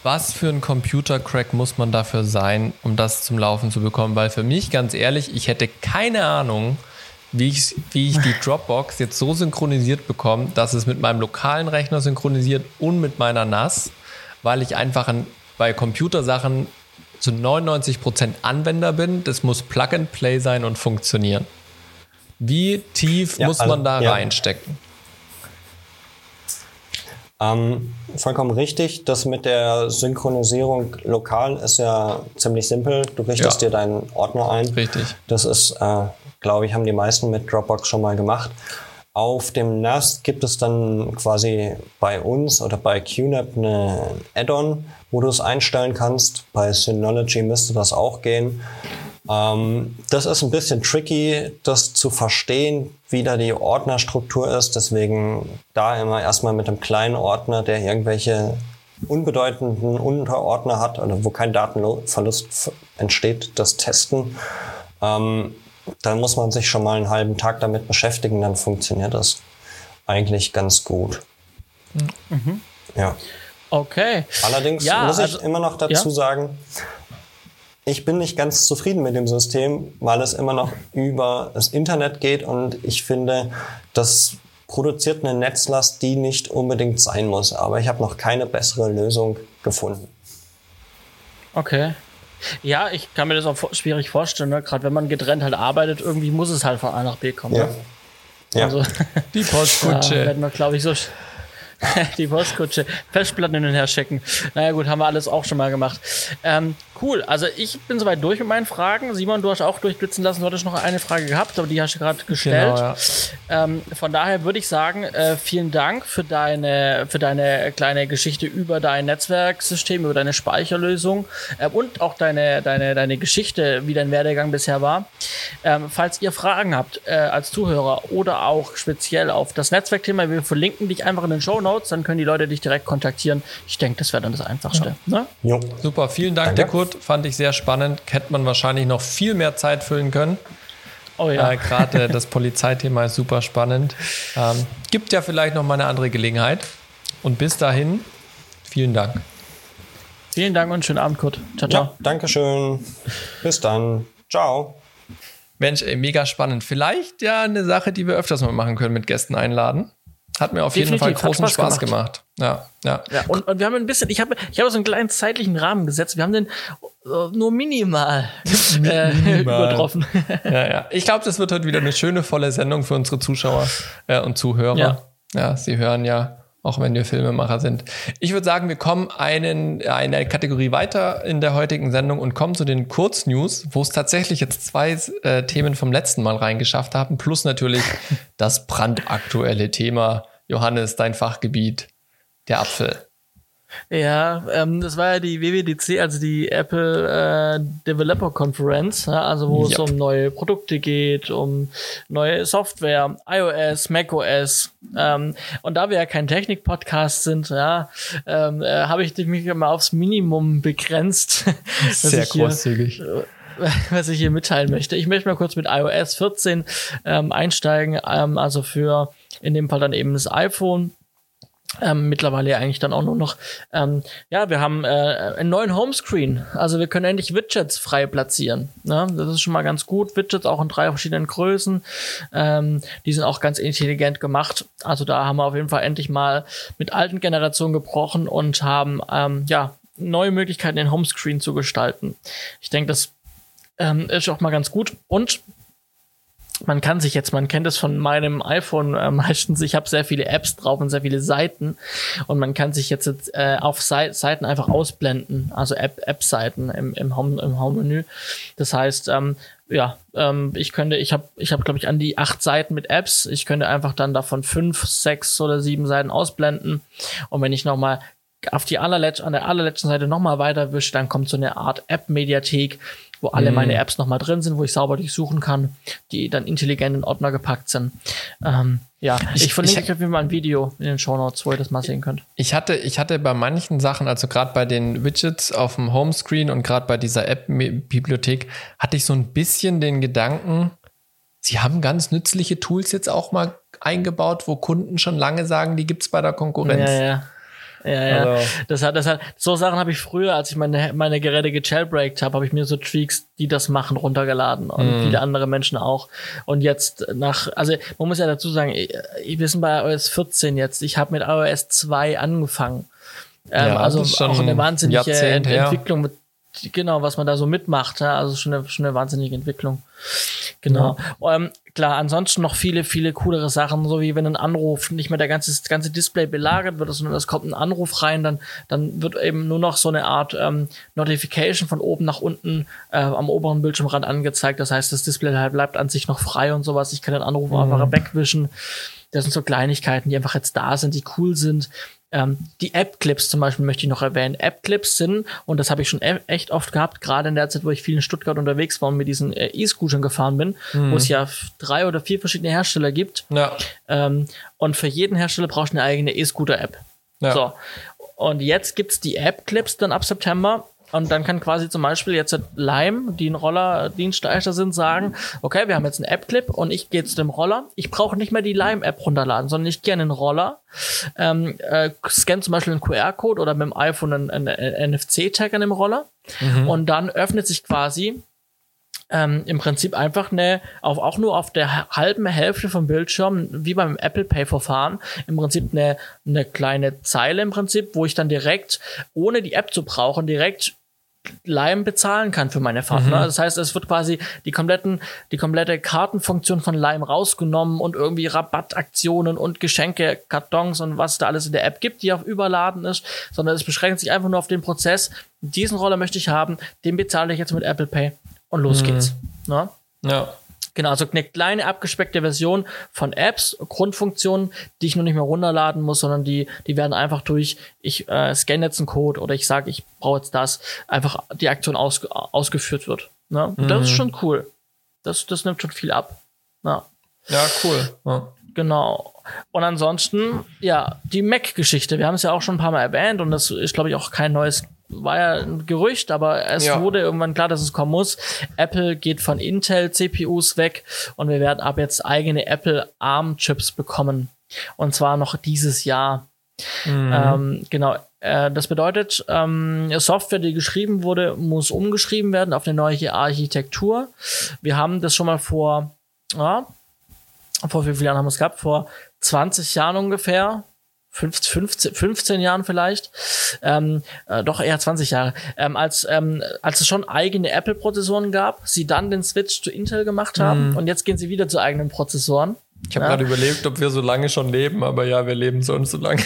was für ein Computercrack muss man dafür sein, um das zum Laufen zu bekommen? Weil für mich, ganz ehrlich, ich hätte keine Ahnung, wie ich, wie ich die Dropbox jetzt so synchronisiert bekomme, dass es mit meinem lokalen Rechner synchronisiert und mit meiner NAS, weil ich einfach ein, bei Computersachen zu 99% Anwender bin. Das muss Plug and Play sein und funktionieren. Wie tief ja, muss man also, da ja. reinstecken? Ähm, vollkommen richtig. Das mit der Synchronisierung lokal ist ja ziemlich simpel. Du richtest ja. dir deinen Ordner ein. Richtig. Das ist, äh, glaube ich, haben die meisten mit Dropbox schon mal gemacht. Auf dem NAS gibt es dann quasi bei uns oder bei QNAP eine Add-on, wo du es einstellen kannst. Bei Synology müsste das auch gehen. Ähm, das ist ein bisschen tricky, das zu verstehen, wie da die Ordnerstruktur ist. Deswegen da immer erstmal mit einem kleinen Ordner, der irgendwelche unbedeutenden Unterordner hat, oder wo kein Datenverlust entsteht, das testen. Ähm, dann muss man sich schon mal einen halben Tag damit beschäftigen, dann funktioniert das eigentlich ganz gut. Mhm. Ja. Okay. Allerdings ja, muss ich also, immer noch dazu ja? sagen, ich bin nicht ganz zufrieden mit dem System, weil es immer noch über das Internet geht und ich finde, das produziert eine Netzlast, die nicht unbedingt sein muss. Aber ich habe noch keine bessere Lösung gefunden. Okay. Ja, ich kann mir das auch schwierig vorstellen. Ne? Gerade wenn man getrennt halt arbeitet, irgendwie muss es halt von A nach B kommen. Ja. Ne? Ja. Also, die Postkutsche. Da werden wir, glaube ich, so die Postkutsche, Festplatten hin und her schicken. Naja gut, haben wir alles auch schon mal gemacht. Ähm, cool, also ich bin soweit durch mit meinen Fragen. Simon, du hast auch durchblitzen lassen, du hattest noch eine Frage gehabt, aber die hast du gerade gestellt. Genau, ja. ähm, von daher würde ich sagen, äh, vielen Dank für deine, für deine kleine Geschichte über dein Netzwerksystem, über deine Speicherlösung äh, und auch deine, deine, deine Geschichte, wie dein Werdegang bisher war. Ähm, falls ihr Fragen habt äh, als Zuhörer oder auch speziell auf das Netzwerkthema, wir verlinken dich einfach in den Show Notes, dann können die Leute dich direkt kontaktieren. Ich denke, das wäre dann das Einfachste. Ja. Ne? Super, vielen Dank, Danke. der Kurt. Fand ich sehr spannend. Hätte man wahrscheinlich noch viel mehr Zeit füllen können. Oh ja. Äh, Gerade das Polizeithema ist super spannend. Ähm, gibt ja vielleicht noch mal eine andere Gelegenheit. Und bis dahin, vielen Dank. Vielen Dank und schönen Abend, Kurt. Ciao, ciao. Ja, Dankeschön. Bis dann. Ciao. Mensch, ey, mega spannend. Vielleicht ja eine Sache, die wir öfters mal machen können, mit Gästen einladen. Hat mir auf Definitiv, jeden Fall großen Spaß, Spaß gemacht. gemacht. Ja, ja. ja und, und, wir haben ein bisschen, ich habe ich habe so einen kleinen zeitlichen Rahmen gesetzt. Wir haben den uh, nur minimal, äh, minimal. übertroffen. ja, ja. Ich glaube, das wird heute wieder eine schöne, volle Sendung für unsere Zuschauer äh, und Zuhörer. Ja. ja, sie hören ja auch wenn wir Filmemacher sind. Ich würde sagen, wir kommen einen, eine Kategorie weiter in der heutigen Sendung und kommen zu den Kurznews, wo es tatsächlich jetzt zwei äh, Themen vom letzten Mal reingeschafft haben, plus natürlich das brandaktuelle Thema. Johannes, dein Fachgebiet, der Apfel. Ja, ähm, das war ja die WWDC, also die Apple äh, Developer Conference, ja, also wo yep. es um neue Produkte geht, um neue Software, iOS, macOS. Ähm, und da wir ja kein Technik-Podcast sind, ja, ähm, äh, habe ich mich mal aufs Minimum begrenzt. Sehr großzügig. Was ich hier mitteilen möchte. Ich möchte mal kurz mit iOS 14 ähm, einsteigen, ähm, also für in dem Fall dann eben das iPhone ähm, mittlerweile eigentlich dann auch nur noch, ähm, ja, wir haben äh, einen neuen Homescreen. Also wir können endlich Widgets frei platzieren. Ne? Das ist schon mal ganz gut. Widgets auch in drei verschiedenen Größen. Ähm, die sind auch ganz intelligent gemacht. Also da haben wir auf jeden Fall endlich mal mit alten Generationen gebrochen und haben, ähm, ja, neue Möglichkeiten, den Homescreen zu gestalten. Ich denke, das ähm, ist auch mal ganz gut. Und man kann sich jetzt, man kennt es von meinem iPhone äh, meistens, ich habe sehr viele Apps drauf und sehr viele Seiten und man kann sich jetzt äh, auf Seiten einfach ausblenden, also App-Seiten im, im Home im Home-Menü. Das heißt, ähm, ja, ähm, ich könnte, ich habe, ich habe, glaube ich, an die acht Seiten mit Apps. Ich könnte einfach dann davon fünf, sechs oder sieben Seiten ausblenden. Und wenn ich noch mal auf die allerletz an der allerletzten Seite noch mal weiter wische, dann kommt so eine Art App-Mediathek wo alle meine mhm. Apps nochmal drin sind, wo ich sauber durchsuchen kann, die dann intelligent in Ordner gepackt sind. Ähm, ja, ich, ich verlinke euch mal ein Video in den Show Notes, wo ihr das mal sehen könnt. Ich hatte, ich hatte bei manchen Sachen, also gerade bei den Widgets auf dem Homescreen und gerade bei dieser App-Bibliothek, hatte ich so ein bisschen den Gedanken, sie haben ganz nützliche Tools jetzt auch mal eingebaut, wo Kunden schon lange sagen, die gibt's bei der Konkurrenz. Ja, ja. Ja, ja. Also. Das hat, das hat, so Sachen habe ich früher, als ich meine, meine Geräte gejailbreakt habe, habe ich mir so Tweaks, die das machen, runtergeladen und mm. viele andere Menschen auch. Und jetzt nach, also man muss ja dazu sagen, wir sind bei iOS 14 jetzt. Ich habe mit iOS 2 angefangen. Ähm, ja, also auch eine wahnsinnige Ent Entwicklung mit genau, was man da so mitmacht. Ja? Also schon eine, schon eine wahnsinnige Entwicklung. Genau. Ja. Ähm, klar, ansonsten noch viele, viele coolere Sachen, so wie wenn ein Anruf nicht mehr der ganze, das ganze Display belagert wird, sondern es kommt ein Anruf rein, dann, dann wird eben nur noch so eine Art ähm, Notification von oben nach unten äh, am oberen Bildschirmrand angezeigt. Das heißt, das Display halt bleibt an sich noch frei und sowas. Ich kann den Anruf mhm. einfach wegwischen. Das sind so Kleinigkeiten, die einfach jetzt da sind, die cool sind. Ähm, die App-Clips zum Beispiel möchte ich noch erwähnen. App-Clips sind, und das habe ich schon e echt oft gehabt, gerade in der Zeit, wo ich viel in Stuttgart unterwegs war und mit diesen äh, E-Scootern gefahren bin, mhm. wo es ja drei oder vier verschiedene Hersteller gibt. Ja. Ähm, und für jeden Hersteller brauchst du eine eigene E-Scooter-App. Ja. So. Und jetzt gibt's die App-Clips dann ab September und dann kann quasi zum Beispiel jetzt Lime, die ein Roller-Dienstleister sind, sagen, okay, wir haben jetzt einen App-Clip und ich gehe zu dem Roller. Ich brauche nicht mehr die Lime-App runterladen, sondern ich gehe an den Roller, ähm, äh, scanne zum Beispiel einen QR-Code oder mit dem iPhone einen, einen NFC-Tag an dem Roller mhm. und dann öffnet sich quasi ähm, im Prinzip einfach eine, auf, auch nur auf der halben Hälfte vom Bildschirm, wie beim Apple Pay-Verfahren, im Prinzip eine, eine kleine Zeile im Prinzip, wo ich dann direkt, ohne die App zu brauchen, direkt Lime bezahlen kann für meine Fahrt. Ne? Mhm. Das heißt, es wird quasi die kompletten, die komplette Kartenfunktion von Lime rausgenommen und irgendwie Rabattaktionen und Geschenke, Kartons und was da alles in der App gibt, die auf Überladen ist, sondern es beschränkt sich einfach nur auf den Prozess. Diesen Roller möchte ich haben, den bezahle ich jetzt mit Apple Pay und los mhm. geht's. Ne? Ja. Genau, also eine kleine abgespeckte Version von Apps, Grundfunktionen, die ich nur nicht mehr runterladen muss, sondern die, die werden einfach durch, ich äh, scanne jetzt einen Code oder ich sage, ich brauche jetzt das, einfach die Aktion aus, ausgeführt wird. Ne? Mhm. Das ist schon cool. Das, das nimmt schon viel ab. Ja, ja cool. Ja. Genau. Und ansonsten, ja, die Mac-Geschichte. Wir haben es ja auch schon ein paar Mal erwähnt und das ist, glaube ich, auch kein neues war ja ein Gerücht, aber es ja. wurde irgendwann klar, dass es kommen muss. Apple geht von Intel CPUs weg und wir werden ab jetzt eigene Apple ARM Chips bekommen. Und zwar noch dieses Jahr. Mhm. Ähm, genau. Äh, das bedeutet, ähm, Software, die geschrieben wurde, muss umgeschrieben werden auf eine neue Architektur. Wir haben das schon mal vor, ja, vor wie vielen Jahren haben wir es gehabt? Vor 20 Jahren ungefähr 15, 15 Jahren vielleicht, ähm, äh, doch eher 20 Jahre, ähm, als, ähm, als es schon eigene Apple-Prozessoren gab, sie dann den Switch zu Intel gemacht haben mhm. und jetzt gehen sie wieder zu eigenen Prozessoren. Ich habe ja. gerade überlegt, ob wir so lange schon leben, aber ja, wir leben so und so lange.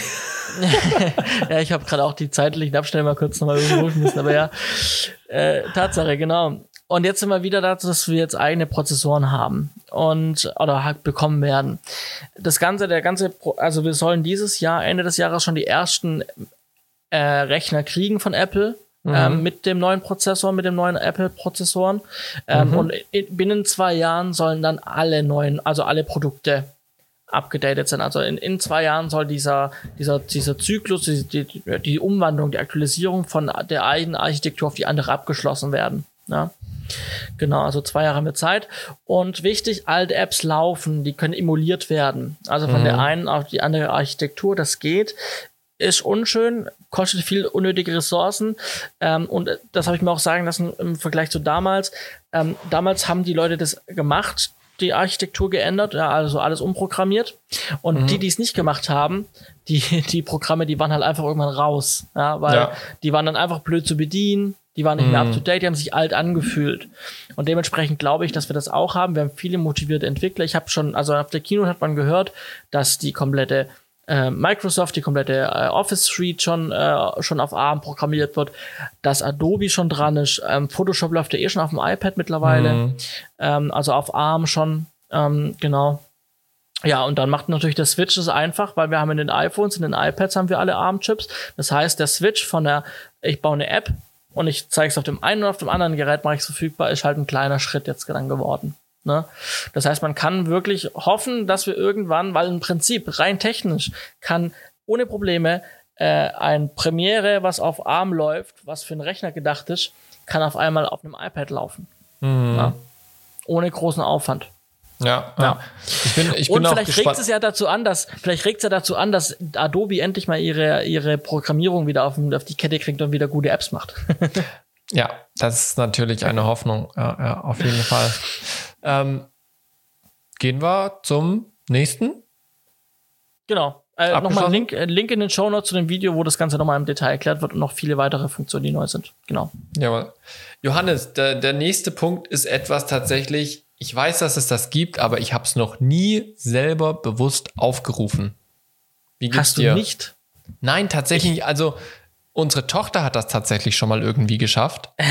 ja, ich habe gerade auch die zeitlichen Abstände mal kurz nochmal überprüfen müssen, aber ja, äh, Tatsache, genau. Und jetzt sind wir wieder dazu, dass wir jetzt eigene Prozessoren haben und oder halt bekommen werden. Das Ganze, der ganze, also wir sollen dieses Jahr, Ende des Jahres schon die ersten äh, Rechner kriegen von Apple. Mhm. Ähm, mit dem neuen Prozessor, mit dem neuen Apple-Prozessoren. Ähm, mhm. Und in, binnen zwei Jahren sollen dann alle neuen, also alle Produkte abgedatet sein. Also in, in zwei Jahren soll dieser, dieser, dieser Zyklus, die, die, die Umwandlung, die Aktualisierung von der einen Architektur auf die andere abgeschlossen werden. Ja. Genau, also zwei Jahre mit Zeit. Und wichtig, alte Apps laufen, die können emuliert werden. Also von mhm. der einen auf die andere Architektur, das geht. Ist unschön, kostet viel unnötige Ressourcen. Ähm, und das habe ich mir auch sagen lassen im Vergleich zu damals. Ähm, damals haben die Leute das gemacht, die Architektur geändert, ja, also alles umprogrammiert. Und mhm. die, die es nicht gemacht haben, die, die Programme, die waren halt einfach irgendwann raus. Ja, weil ja. die waren dann einfach blöd zu bedienen, die waren nicht mehr up to mhm. date, die haben sich alt angefühlt. Und dementsprechend glaube ich, dass wir das auch haben. Wir haben viele motivierte Entwickler. Ich habe schon, also auf der Kino hat man gehört, dass die komplette äh, Microsoft, die komplette äh, Office Suite schon, äh, schon auf ARM programmiert wird, dass Adobe schon dran ist. Ähm, Photoshop läuft ja eh schon auf dem iPad mittlerweile. Mhm. Ähm, also auf ARM schon, ähm, genau. Ja, und dann macht natürlich der Switch es einfach, weil wir haben in den iPhones, in den iPads haben wir alle ARM-Chips. Das heißt, der Switch von der, ich baue eine App, und ich zeige es auf dem einen oder auf dem anderen Gerät, mache ich es verfügbar, ist halt ein kleiner Schritt jetzt dann geworden. Ne? Das heißt, man kann wirklich hoffen, dass wir irgendwann, weil im Prinzip rein technisch kann ohne Probleme äh, ein Premiere, was auf ARM läuft, was für einen Rechner gedacht ist, kann auf einmal auf einem iPad laufen. Mhm. Ja? Ohne großen Aufwand. Ja, ja. Ich bin, ich bin Und vielleicht regt es ja dazu an, dass vielleicht regt es ja dazu an, dass Adobe endlich mal ihre ihre Programmierung wieder auf, auf die Kette kriegt und wieder gute Apps macht. ja, das ist natürlich eine Hoffnung. Ja, ja auf jeden Fall. Ähm, gehen wir zum nächsten. Genau. Äh, nochmal Link, äh, Link in den Show Notes zu dem Video, wo das Ganze nochmal im Detail erklärt wird und noch viele weitere Funktionen, die neu sind. Genau. Ja, Johannes, der, der nächste Punkt ist etwas tatsächlich, ich weiß, dass es das gibt, aber ich habe es noch nie selber bewusst aufgerufen. Wie geht's Hast du dir? nicht? Nein, tatsächlich, ich, also unsere Tochter hat das tatsächlich schon mal irgendwie geschafft. Äh.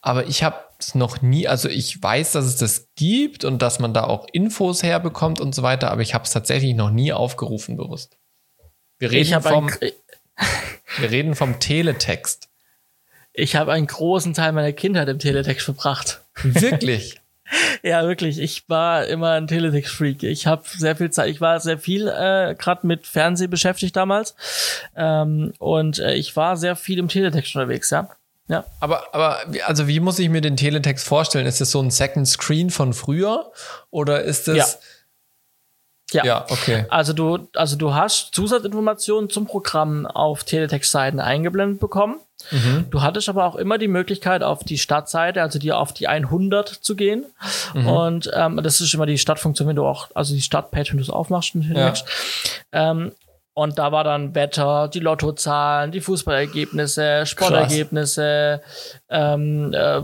Aber ich habe es noch nie, also ich weiß, dass es das gibt und dass man da auch Infos herbekommt und so weiter, aber ich habe es tatsächlich noch nie aufgerufen bewusst. Wir reden, vom, wir reden vom Teletext. Ich habe einen großen Teil meiner Kindheit im Teletext verbracht. Wirklich? ja, wirklich. Ich war immer ein Teletext-Freak. Ich habe sehr viel Zeit, ich war sehr viel äh, gerade mit Fernsehen beschäftigt damals. Ähm, und äh, ich war sehr viel im Teletext unterwegs, ja. Ja. Aber, aber, also wie muss ich mir den Teletext vorstellen? Ist das so ein Second Screen von früher? Oder ist das. Ja. Ja. ja, okay. Also du, also du hast Zusatzinformationen zum Programm auf Teletext-Seiten eingeblendet bekommen. Mhm. Du hattest aber auch immer die Möglichkeit, auf die Startseite, also dir auf die 100 zu gehen. Mhm. Und ähm, das ist immer die Startfunktion, wenn du auch, also die Startpage, wenn du es aufmachst. Ja. Ähm, und da war dann Wetter, die Lottozahlen, die Fußballergebnisse, Sportergebnisse. Ähm, äh,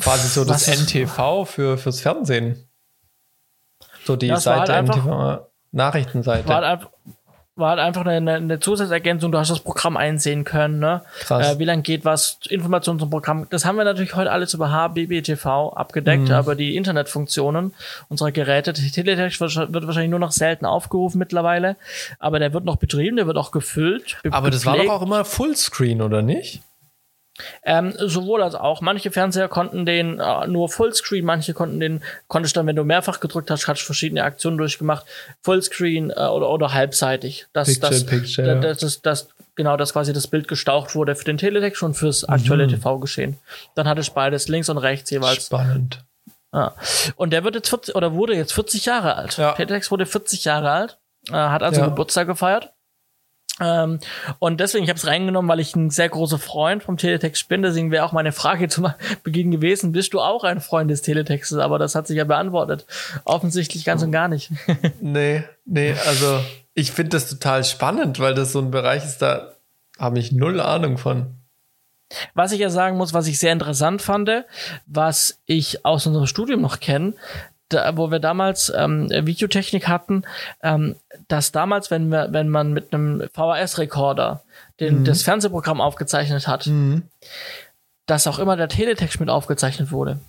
Quasi so das NTV für, fürs Fernsehen. So die Seite halt NTV, Nachrichtenseite. War halt, war halt einfach eine, eine Zusatzergänzung. Du hast das Programm einsehen können. Ne? Krass. Äh, wie lange geht was? Informationen zum Programm. Das haben wir natürlich heute alles über HBBTV abgedeckt, mhm. aber die Internetfunktionen unserer Geräte, Teletext wird, wird, wahrscheinlich nur noch selten aufgerufen mittlerweile, aber der wird noch betrieben, der wird auch gefüllt. Aber das war doch auch immer Fullscreen, oder nicht? Ähm, sowohl als auch. Manche Fernseher konnten den äh, nur Fullscreen, manche konnten den, konntest dann, wenn du mehrfach gedrückt hast, hast verschiedene Aktionen durchgemacht, Fullscreen äh, oder, oder halbseitig. Das, Picture, das, Picture, das, das, das, genau, dass quasi das Bild gestaucht wurde für den Teletext und fürs aktuelle mhm. TV-Geschehen. Dann hatte ich beides links und rechts jeweils. Spannend. Ja. Und der wird jetzt 40, oder wurde jetzt 40 Jahre alt. Ja. Teletext wurde 40 Jahre alt, äh, hat also ja. Geburtstag gefeiert. Ähm, und deswegen, ich habe es reingenommen, weil ich ein sehr großer Freund vom Teletext bin. Deswegen wäre auch meine Frage zum Beginn gewesen, bist du auch ein Freund des Teletextes? Aber das hat sich ja beantwortet. Offensichtlich ganz und gar nicht. nee, nee, also ich finde das total spannend, weil das so ein Bereich ist, da habe ich null Ahnung von. Was ich ja sagen muss, was ich sehr interessant fand, was ich aus unserem Studium noch kenne, da, wo wir damals ähm, Videotechnik hatten, ähm, dass damals, wenn wir, wenn man mit einem VHS-Rekorder mhm. das Fernsehprogramm aufgezeichnet hat, mhm. dass auch immer der Teletext mit aufgezeichnet wurde.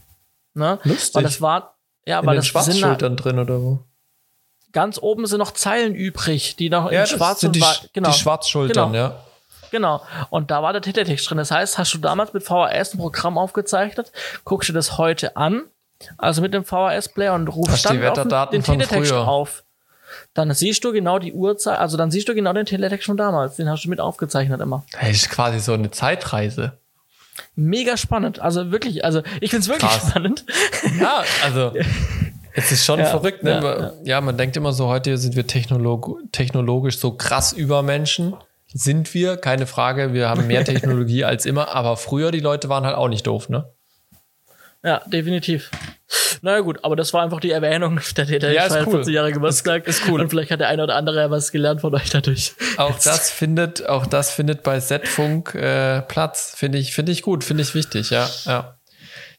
Ne? Lustig. Weil das war, ja, in weil das Schwarzschultern drin oder wo? Ganz oben sind noch Zeilen übrig, die noch ja, in schwarz sind die, genau. die Schwarzschultern, genau. ja. Genau. Und da war der Teletext drin. Das heißt, hast du damals mit VHS ein Programm aufgezeichnet, guckst du das heute an also mit dem VHS-Player und rufst dann den Teletext auf. Dann siehst du genau die Uhrzeit, also dann siehst du genau den Teletext von damals. Den hast du mit aufgezeichnet immer. Das ist quasi so eine Zeitreise. Mega spannend. Also wirklich, also ich finde es wirklich Krass. spannend. Ja, also es ist schon ja, verrückt. Ne? Ja, ja. ja, man denkt immer so, heute sind wir technolog technologisch so krass über Menschen. Sind wir, keine Frage. Wir haben mehr Technologie als immer. Aber früher, die Leute waren halt auch nicht doof, ne? Ja, definitiv. Naja gut, aber das war einfach die Erwähnung. Der Täter ja, ist cool. 40 Jahre Geburtstag. Ist, ist cool. Und vielleicht hat der eine oder andere ja was gelernt von euch dadurch. Auch das findet, auch das findet bei Z-Funk äh, Platz. Finde ich, finde ich gut, finde ich wichtig, ja, ja.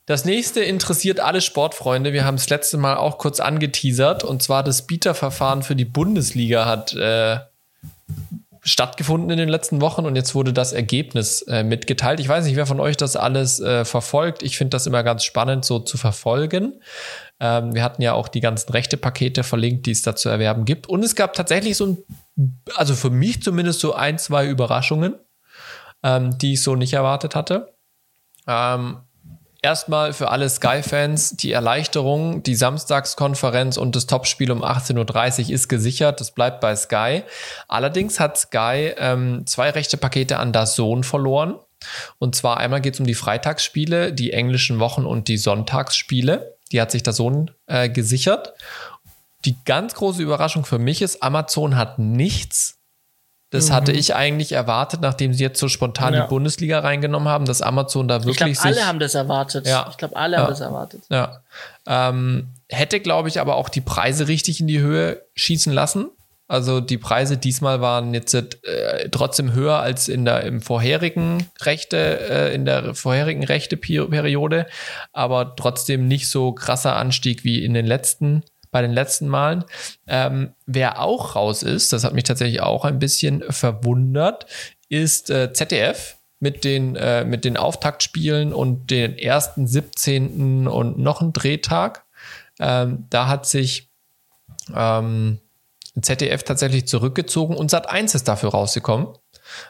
Das nächste interessiert alle Sportfreunde. Wir haben es letzte Mal auch kurz angeteasert. Und zwar das Bieterverfahren für die Bundesliga hat äh, stattgefunden in den letzten Wochen und jetzt wurde das Ergebnis äh, mitgeteilt. Ich weiß nicht, wer von euch das alles äh, verfolgt. Ich finde das immer ganz spannend, so zu verfolgen. Ähm, wir hatten ja auch die ganzen Rechte-Pakete verlinkt, die es da zu erwerben gibt. Und es gab tatsächlich so ein, also für mich zumindest so ein, zwei Überraschungen, ähm, die ich so nicht erwartet hatte. Ähm, Erstmal für alle Sky-Fans die Erleichterung, die Samstagskonferenz und das Topspiel um 18.30 Uhr ist gesichert. Das bleibt bei Sky. Allerdings hat Sky ähm, zwei rechte Pakete an das Sohn verloren. Und zwar einmal geht es um die Freitagsspiele, die englischen Wochen und die Sonntagsspiele. Die hat sich der Sohn äh, gesichert. Die ganz große Überraschung für mich ist, Amazon hat nichts. Das mhm. hatte ich eigentlich erwartet, nachdem sie jetzt so spontan ja. die Bundesliga reingenommen haben, dass Amazon da wirklich. Ich glaube, alle haben das erwartet. Ja. Ich glaube, alle ja. haben das erwartet. Ja. Ähm, hätte, glaube ich, aber auch die Preise richtig in die Höhe schießen lassen. Also die Preise diesmal waren jetzt äh, trotzdem höher als in der im vorherigen Rechte, äh, in der vorherigen Rechte-Periode, aber trotzdem nicht so krasser Anstieg wie in den letzten, bei den letzten Malen. Ähm, wer auch raus ist, das hat mich tatsächlich auch ein bisschen verwundert, ist äh, ZDF mit den, äh, mit den Auftaktspielen und den ersten 17. und noch ein Drehtag. Ähm, da hat sich ähm, ZDF tatsächlich zurückgezogen und Sat1 ist dafür rausgekommen.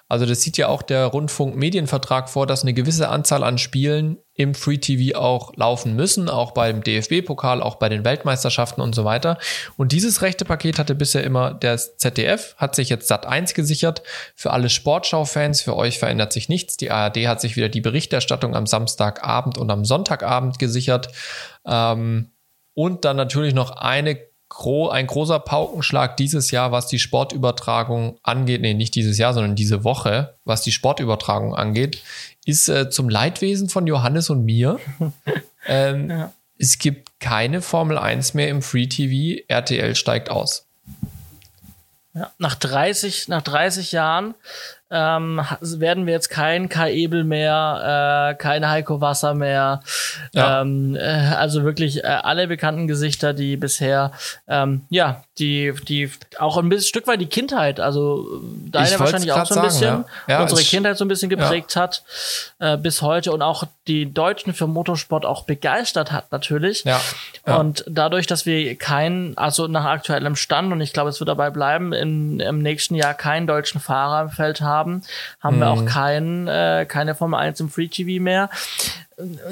Also das sieht ja auch der Rundfunk-Medienvertrag vor, dass eine gewisse Anzahl an Spielen im Free TV auch laufen müssen, auch beim DFB-Pokal, auch bei den Weltmeisterschaften und so weiter. Und dieses rechte Paket hatte bisher immer der ZDF, hat sich jetzt Sat1 gesichert. Für alle Sportschau-Fans, für euch verändert sich nichts. Die ARD hat sich wieder die Berichterstattung am Samstagabend und am Sonntagabend gesichert. Ähm, und dann natürlich noch eine ein großer Paukenschlag dieses Jahr, was die Sportübertragung angeht, nee, nicht dieses Jahr, sondern diese Woche, was die Sportübertragung angeht, ist äh, zum Leidwesen von Johannes und mir. ähm, ja. Es gibt keine Formel 1 mehr im Free TV. RTL steigt aus. Ja, nach 30, nach 30 Jahren ähm, werden wir jetzt kein Kai Ebel mehr, äh, kein Heiko Wasser mehr. Ja. Ähm, äh, also wirklich äh, alle bekannten Gesichter, die bisher, ähm, ja, die, die auch ein bisschen Stück weit die Kindheit, also deine wahrscheinlich auch so ein bisschen, ja. Ja, unsere Kindheit so ein bisschen geprägt hat äh, bis heute und auch die Deutschen für Motorsport auch begeistert hat natürlich. Ja. Und dadurch, dass wir keinen, also nach aktuellem Stand und ich glaube, es wird dabei bleiben, in, im nächsten Jahr keinen deutschen Fahrer im Feld haben, haben, haben mhm. wir auch mhm. kein, äh, keine Formel 1 im Free TV mehr.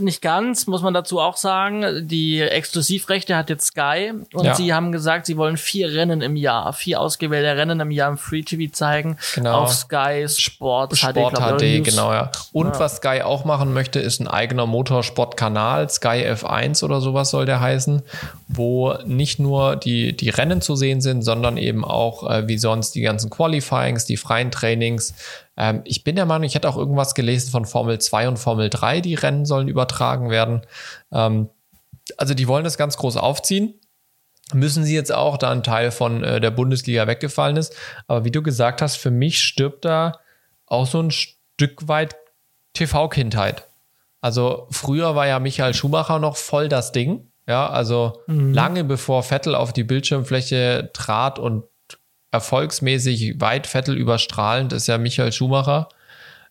Nicht ganz, muss man dazu auch sagen. Die Exklusivrechte hat jetzt Sky und ja. sie haben gesagt, sie wollen vier Rennen im Jahr, vier ausgewählte Rennen im Jahr im Free TV zeigen. Genau. Auf Sky Sport, Sport HD, HD genau, ja. Und ja. was Sky auch machen möchte, ist ein eigener Motorsportkanal, Sky F1 oder sowas soll der heißen, wo nicht nur die, die Rennen zu sehen sind, sondern eben auch äh, wie sonst die ganzen Qualifyings, die freien Trainings, ähm, ich bin der Meinung, ich hätte auch irgendwas gelesen von Formel 2 und Formel 3, die Rennen sollen übertragen werden. Ähm, also die wollen das ganz groß aufziehen. Müssen sie jetzt auch, da ein Teil von äh, der Bundesliga weggefallen ist. Aber wie du gesagt hast, für mich stirbt da auch so ein Stück weit TV-Kindheit. Also früher war ja Michael Schumacher noch voll das Ding. Ja, also mhm. lange bevor Vettel auf die Bildschirmfläche trat und erfolgsmäßig weit Vettel überstrahlend ist ja Michael Schumacher.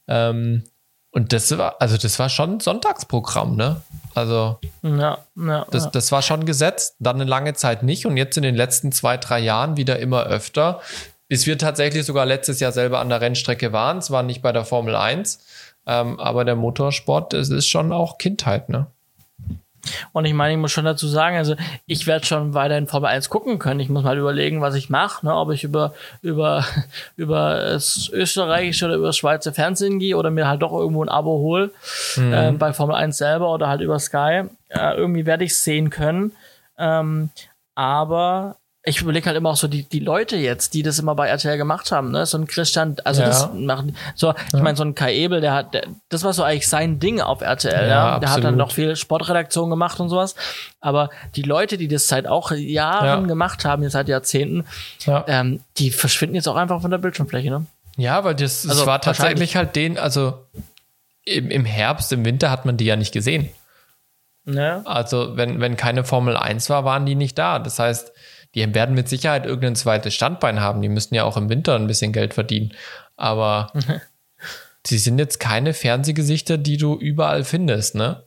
Ähm, und das war, also das war schon Sonntagsprogramm, ne? Also ja, ja, das, ja. das war schon gesetzt, dann eine lange Zeit nicht und jetzt in den letzten zwei, drei Jahren wieder immer öfter. Bis wir tatsächlich sogar letztes Jahr selber an der Rennstrecke waren, zwar nicht bei der Formel 1, ähm, aber der Motorsport, das ist schon auch Kindheit, ne? Und ich meine, ich muss schon dazu sagen, also ich werde schon weiter in Formel 1 gucken können. Ich muss mal überlegen, was ich mache, ne? ob ich über, über, über das österreichische oder über das Schweizer Fernsehen gehe oder mir halt doch irgendwo ein Abo hole mhm. äh, bei Formel 1 selber oder halt über Sky. Äh, irgendwie werde ich es sehen können. Ähm, aber ich überlege halt immer auch so die, die Leute jetzt, die das immer bei RTL gemacht haben, ne? So ein Christian, also ja. das machen, so, ich ja. meine, so ein Kai Ebel, der hat, der, das war so eigentlich sein Ding auf RTL, ja. ja? Der hat dann noch viel Sportredaktion gemacht und sowas. Aber die Leute, die das seit auch Jahren gemacht haben, jetzt seit Jahrzehnten, ähm, die verschwinden jetzt auch einfach von der Bildschirmfläche, ne? Ja, weil das, das also war tatsächlich halt den, also im, im Herbst, im Winter hat man die ja nicht gesehen. Ja. Also, wenn, wenn keine Formel 1 war, waren die nicht da. Das heißt, die werden mit Sicherheit irgendein zweites Standbein haben. Die müssten ja auch im Winter ein bisschen Geld verdienen. Aber sie sind jetzt keine Fernsehgesichter, die du überall findest, ne?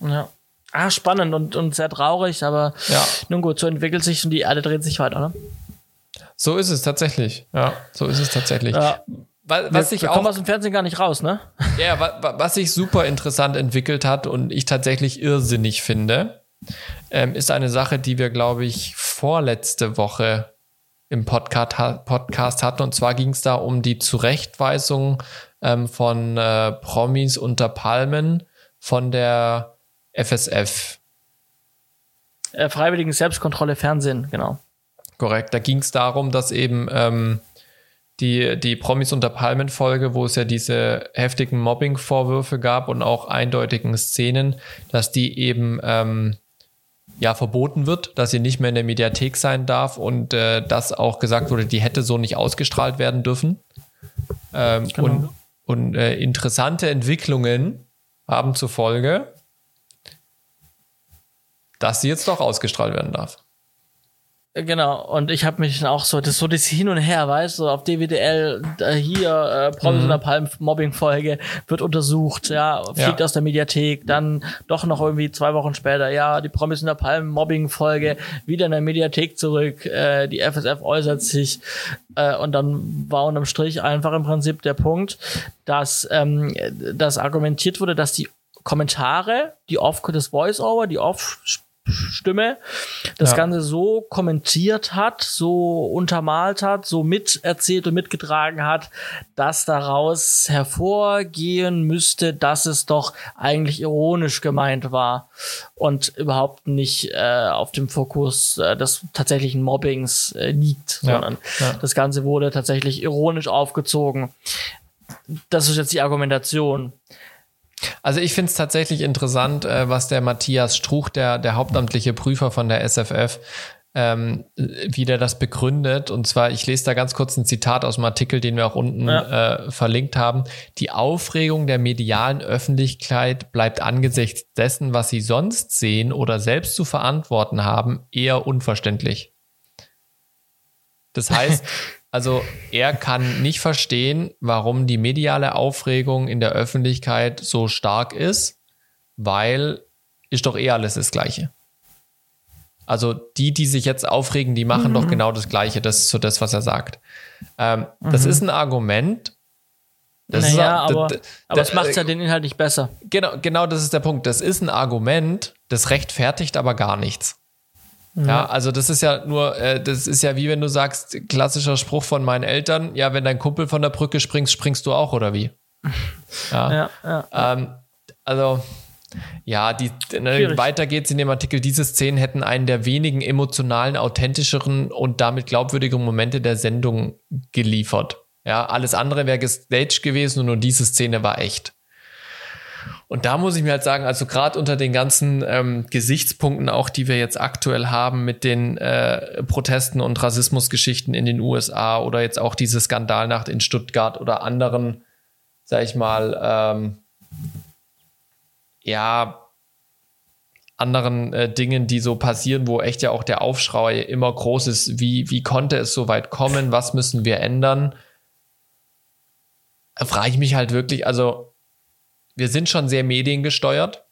Ja. Ah, spannend und, und sehr traurig, aber ja. nun gut, so entwickelt sich und die Erde dreht sich weiter, ne? So ist es tatsächlich. Ja, so ist es tatsächlich. Ja. Was, was wir, ich wir auch, kommen aus dem Fernsehen gar nicht raus, ne? Ja, was, was sich super interessant entwickelt hat und ich tatsächlich irrsinnig finde, ähm, ist eine Sache, die wir, glaube ich, vorletzte Woche im Podcast, Podcast hatten. Und zwar ging es da um die Zurechtweisung ähm, von äh, Promis unter Palmen von der FSF. äh, freiwilligen Selbstkontrolle Fernsehen, genau. Korrekt. Da ging es darum, dass eben ähm, die, die Promis unter Palmen-Folge, wo es ja diese heftigen Mobbing-Vorwürfe gab und auch eindeutigen Szenen, dass die eben ähm, ja verboten wird, dass sie nicht mehr in der Mediathek sein darf und äh, dass auch gesagt wurde, die hätte so nicht ausgestrahlt werden dürfen. Ähm, genau. Und, und äh, interessante Entwicklungen haben zur Folge, dass sie jetzt doch ausgestrahlt werden darf. Genau, und ich habe mich auch so, das so das Hin und Her, weißt du, auf DWDL, äh, hier, äh, Promis mhm. der Palm Mobbing-Folge wird untersucht, ja, fliegt ja. aus der Mediathek, dann doch noch irgendwie zwei Wochen später, ja, die Promis in der Palm Mobbing-Folge wieder in der Mediathek zurück, äh, die FSF äußert sich, äh, und dann war unterm Strich einfach im Prinzip der Punkt, dass ähm, das argumentiert wurde, dass die Kommentare, die off, das Voice-Over, die off Stimme das ja. Ganze so kommentiert hat, so untermalt hat, so miterzählt und mitgetragen hat, dass daraus hervorgehen müsste, dass es doch eigentlich ironisch gemeint war und überhaupt nicht äh, auf dem Fokus äh, des tatsächlichen Mobbings äh, liegt, ja. sondern ja. das Ganze wurde tatsächlich ironisch aufgezogen. Das ist jetzt die Argumentation. Also ich finde es tatsächlich interessant, äh, was der Matthias Struch, der, der hauptamtliche Prüfer von der SFF, ähm, wie der das begründet. Und zwar, ich lese da ganz kurz ein Zitat aus dem Artikel, den wir auch unten ja. äh, verlinkt haben. Die Aufregung der medialen Öffentlichkeit bleibt angesichts dessen, was sie sonst sehen oder selbst zu verantworten haben, eher unverständlich. Das heißt, Also er kann nicht verstehen, warum die mediale Aufregung in der Öffentlichkeit so stark ist, weil ist doch eh alles das Gleiche. Also die, die sich jetzt aufregen, die machen mhm. doch genau das Gleiche. Das ist so das, was er sagt. Ähm, mhm. Das ist ein Argument. Das naja, ist, aber, aber es macht ja den Inhalt nicht besser. Genau, genau das ist der Punkt. Das ist ein Argument, das rechtfertigt aber gar nichts. Ja. also das ist ja nur, äh, das ist ja wie wenn du sagst, klassischer Spruch von meinen Eltern, ja, wenn dein Kumpel von der Brücke springst, springst du auch, oder wie? Ja. ja, ja. Ähm, also, ja, die, ne, weiter geht's in dem Artikel. Diese Szenen hätten einen der wenigen emotionalen, authentischeren und damit glaubwürdigen Momente der Sendung geliefert. Ja, alles andere wäre gestaged gewesen und nur diese Szene war echt. Und da muss ich mir halt sagen, also gerade unter den ganzen ähm, Gesichtspunkten auch, die wir jetzt aktuell haben mit den äh, Protesten und Rassismusgeschichten in den USA oder jetzt auch diese Skandalnacht in Stuttgart oder anderen, sag ich mal, ähm, ja, anderen äh, Dingen, die so passieren, wo echt ja auch der Aufschrei immer groß ist. Wie, wie konnte es so weit kommen? Was müssen wir ändern? Frage ich mich halt wirklich, also wir sind schon sehr mediengesteuert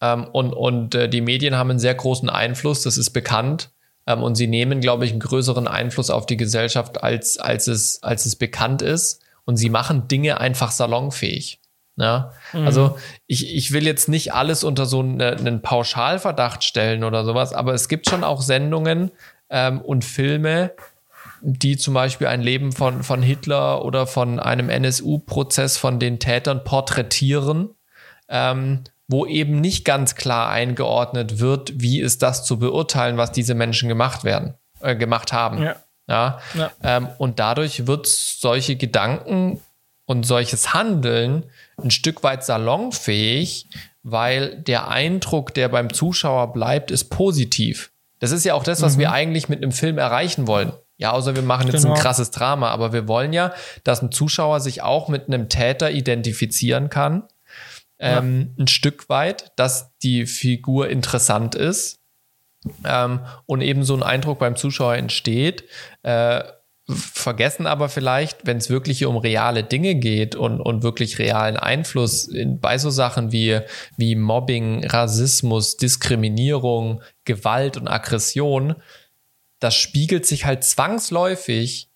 ähm, und, und äh, die Medien haben einen sehr großen Einfluss, das ist bekannt. Ähm, und sie nehmen, glaube ich, einen größeren Einfluss auf die Gesellschaft, als, als, es, als es bekannt ist. Und sie machen Dinge einfach salonfähig. Ja? Mhm. Also ich, ich will jetzt nicht alles unter so eine, einen Pauschalverdacht stellen oder sowas, aber es gibt schon auch Sendungen ähm, und Filme, die zum Beispiel ein Leben von, von Hitler oder von einem NSU-Prozess von den Tätern porträtieren, ähm, wo eben nicht ganz klar eingeordnet wird, wie ist das zu beurteilen, was diese Menschen gemacht werden, äh, gemacht haben. Ja. ja? ja. Ähm, und dadurch wird solche Gedanken und solches Handeln ein Stück weit salonfähig, weil der Eindruck, der beim Zuschauer bleibt, ist positiv. Das ist ja auch das, was mhm. wir eigentlich mit einem Film erreichen wollen. Ja, außer wir machen jetzt genau. ein krasses Drama, aber wir wollen ja, dass ein Zuschauer sich auch mit einem Täter identifizieren kann. Ähm, ja. Ein Stück weit, dass die Figur interessant ist ähm, und eben so ein Eindruck beim Zuschauer entsteht. Äh, vergessen aber vielleicht, wenn es wirklich um reale Dinge geht und, und wirklich realen Einfluss in, bei so Sachen wie, wie Mobbing, Rassismus, Diskriminierung, Gewalt und Aggression, das spiegelt sich halt zwangsläufig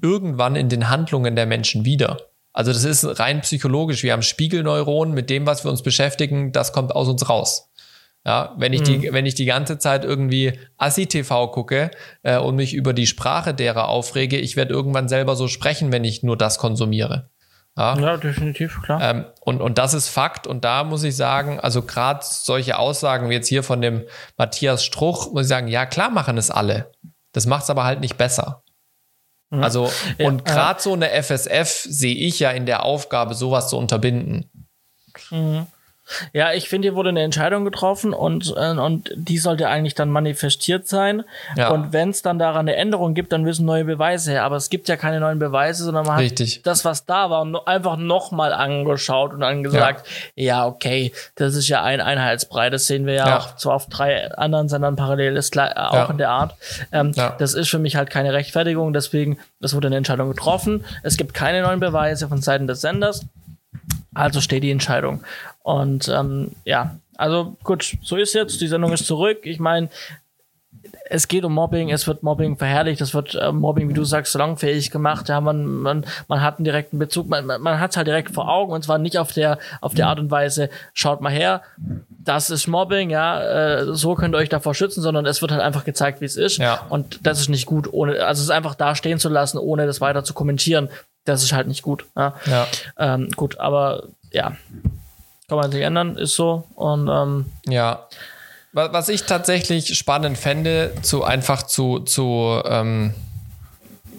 irgendwann in den Handlungen der Menschen wieder. Also das ist rein psychologisch. Wir haben Spiegelneuronen mit dem, was wir uns beschäftigen, das kommt aus uns raus. Ja, wenn ich mhm. die, wenn ich die ganze Zeit irgendwie Assi-TV gucke äh, und mich über die Sprache derer aufrege, ich werde irgendwann selber so sprechen, wenn ich nur das konsumiere. Ja, ja definitiv, klar. Ähm, und, und das ist Fakt. Und da muss ich sagen, also gerade solche Aussagen wie jetzt hier von dem Matthias Struch, muss ich sagen, ja, klar machen es alle. Das macht es aber halt nicht besser. Mhm. Also, ja, und gerade so eine FSF sehe ich ja in der Aufgabe, sowas zu unterbinden. Mhm. Ja, ich finde, hier wurde eine Entscheidung getroffen und, äh, und die sollte eigentlich dann manifestiert sein. Ja. Und wenn es dann daran eine Änderung gibt, dann müssen neue Beweise her. Aber es gibt ja keine neuen Beweise, sondern man Richtig. hat das, was da war, einfach nochmal angeschaut und dann gesagt, ja. ja. okay, das ist ja ein Einheitsbrei. Das sehen wir ja, ja. auch so auf drei anderen Sendern parallel, ist klar, auch ja. in der Art. Ähm, Das ist für mich halt keine Rechtfertigung. Deswegen, es wurde eine Entscheidung getroffen. Es gibt keine neuen Beweise von Seiten des Senders. Also steht die Entscheidung. Und ähm, ja, also gut, so ist jetzt. Die Sendung ist zurück. Ich meine, es geht um Mobbing, es wird Mobbing verherrlicht, es wird äh, Mobbing, wie du sagst, salonfähig gemacht. Ja, man, man, man hat einen direkten Bezug, man, man hat es halt direkt vor Augen und zwar nicht auf der, auf der Art und Weise, schaut mal her, das ist Mobbing, ja, äh, so könnt ihr euch davor schützen, sondern es wird halt einfach gezeigt, wie es ist. Ja. Und das ist nicht gut, ohne, also es einfach da stehen zu lassen, ohne das weiter zu kommentieren. Das ist halt nicht gut. Ja. ja. Ähm, gut, aber ja, kann man sich ändern, ist so. Und ähm, ja. Was ich tatsächlich spannend fände, zu einfach zu, zu ähm,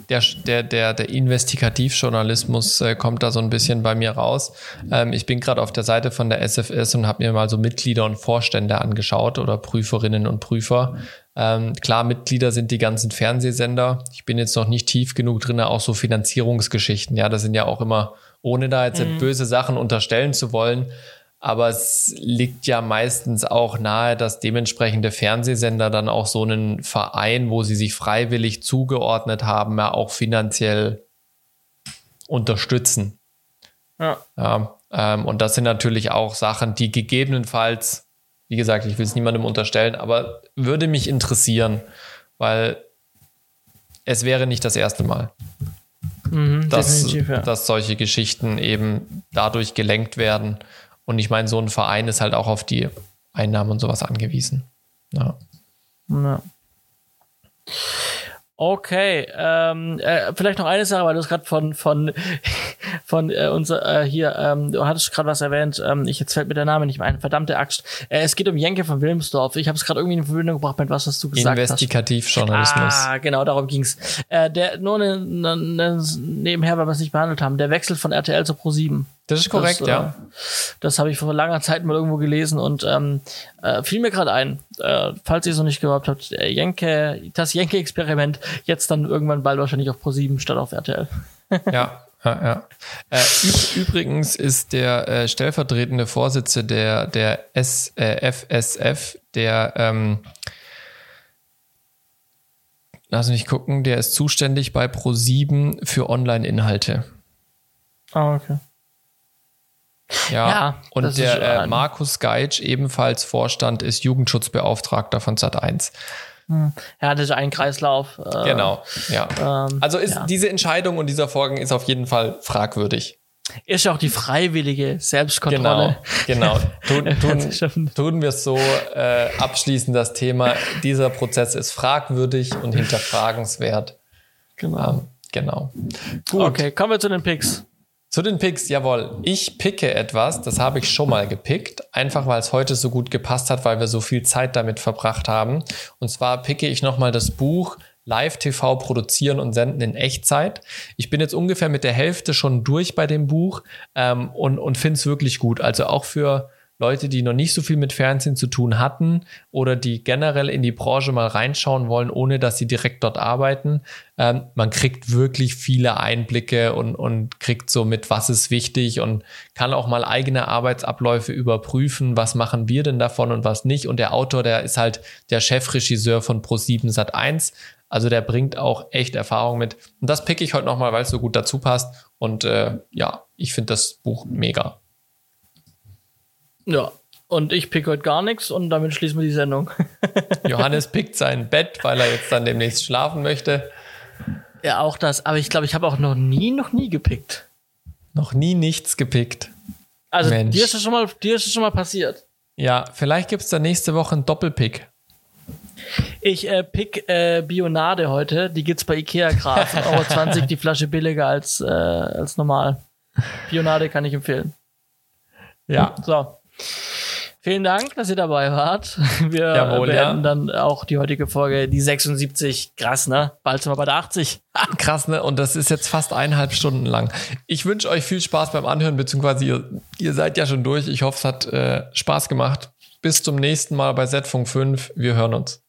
der, der, der, der Investigativjournalismus äh, kommt da so ein bisschen bei mir raus. Ähm, ich bin gerade auf der Seite von der SFS und habe mir mal so Mitglieder und Vorstände angeschaut oder Prüferinnen und Prüfer. Ähm, klar, Mitglieder sind die ganzen Fernsehsender. Ich bin jetzt noch nicht tief genug drin, auch so Finanzierungsgeschichten. Ja, das sind ja auch immer, ohne da jetzt mhm. böse Sachen unterstellen zu wollen, aber es liegt ja meistens auch nahe, dass dementsprechende Fernsehsender dann auch so einen Verein, wo sie sich freiwillig zugeordnet haben, ja auch finanziell unterstützen. Ja. ja ähm, und das sind natürlich auch Sachen, die gegebenenfalls, wie gesagt, ich will es niemandem unterstellen, aber würde mich interessieren, weil es wäre nicht das erste Mal. Mhm, dass, ja. dass solche Geschichten eben dadurch gelenkt werden und ich meine, so ein Verein ist halt auch auf die Einnahmen und sowas angewiesen. Ja. ja. Okay, ähm, äh, vielleicht noch eine Sache, weil du es gerade von von von äh, unser äh, hier, ähm, du hattest gerade was erwähnt. Ähm, ich jetzt fällt mir der Name nicht mehr ein. Verdammte Axt. Äh, es geht um Jenke von Wilmsdorf. Ich habe es gerade irgendwie in Verbindung gebracht mit was, was du gesagt Investigativjournalismus. hast. Ah, genau, darum ging's. Äh, der nur ne, ne, ne, nebenher, weil wir es nicht behandelt haben. Der Wechsel von RTL zu Pro 7. Das ist korrekt, das, ja. Äh, das habe ich vor langer Zeit mal irgendwo gelesen und ähm, äh, fiel mir gerade ein, äh, falls ihr es noch nicht gehört habt, äh, Jenke, das Jenke-Experiment jetzt dann irgendwann bald wahrscheinlich auf Pro7 statt auf RTL. ja. Ja, ja. Äh, übrigens ist der äh, stellvertretende Vorsitzende der, der S, äh, FSF, der, ähm, lass mich gucken, der ist zuständig bei Pro7 für Online-Inhalte. Ah, okay. Ja, ja und der äh, Markus Geitsch, ebenfalls Vorstand, ist Jugendschutzbeauftragter von Sat1. Hm. Ja, das ist ein Kreislauf. Äh, genau, ja. Ähm, also ist ja. diese Entscheidung und dieser Vorgang ist auf jeden Fall fragwürdig. Ist ja auch die freiwillige Selbstkontrolle. Genau, genau. Tun, tun, tun wir es so, äh, abschließen das Thema. Dieser Prozess ist fragwürdig und hinterfragenswert. Genau. Ähm, genau. Gut. Okay, kommen wir zu den Picks. Zu den Picks, jawohl. Ich picke etwas, das habe ich schon mal gepickt, einfach weil es heute so gut gepasst hat, weil wir so viel Zeit damit verbracht haben. Und zwar picke ich nochmal das Buch Live-TV produzieren und senden in Echtzeit. Ich bin jetzt ungefähr mit der Hälfte schon durch bei dem Buch ähm, und, und finde es wirklich gut. Also auch für Leute, die noch nicht so viel mit Fernsehen zu tun hatten oder die generell in die Branche mal reinschauen wollen, ohne dass sie direkt dort arbeiten. Ähm, man kriegt wirklich viele Einblicke und, und kriegt so mit, was ist wichtig und kann auch mal eigene Arbeitsabläufe überprüfen, was machen wir denn davon und was nicht. Und der Autor, der ist halt der Chefregisseur von Pro7 Sat 1. Also der bringt auch echt Erfahrung mit. Und das picke ich heute nochmal, weil es so gut dazu passt. Und äh, ja, ich finde das Buch mega. Ja, und ich pick heute gar nichts und damit schließen wir die Sendung. Johannes pickt sein Bett, weil er jetzt dann demnächst schlafen möchte. Ja, auch das. Aber ich glaube, ich habe auch noch nie, noch nie gepickt. Noch nie nichts gepickt. Also Mensch. dir ist es schon mal, dir ist es schon mal passiert. Ja, vielleicht gibt es da nächste Woche einen Doppelpick. Ich äh, pick äh, Bionade heute. Die gibt's bei Ikea gerade. Euro 20 die Flasche billiger als, äh, als normal. Pionade kann ich empfehlen. Ja. So. Vielen Dank, dass ihr dabei wart. Wir Jawohl, beenden ja. dann auch die heutige Folge, die 76. Krass, ne? Bald sind wir bei der 80. Krass, ne? Und das ist jetzt fast eineinhalb Stunden lang. Ich wünsche euch viel Spaß beim Anhören, beziehungsweise ihr, ihr seid ja schon durch. Ich hoffe, es hat äh, Spaß gemacht. Bis zum nächsten Mal bei Z-Funk 5. Wir hören uns.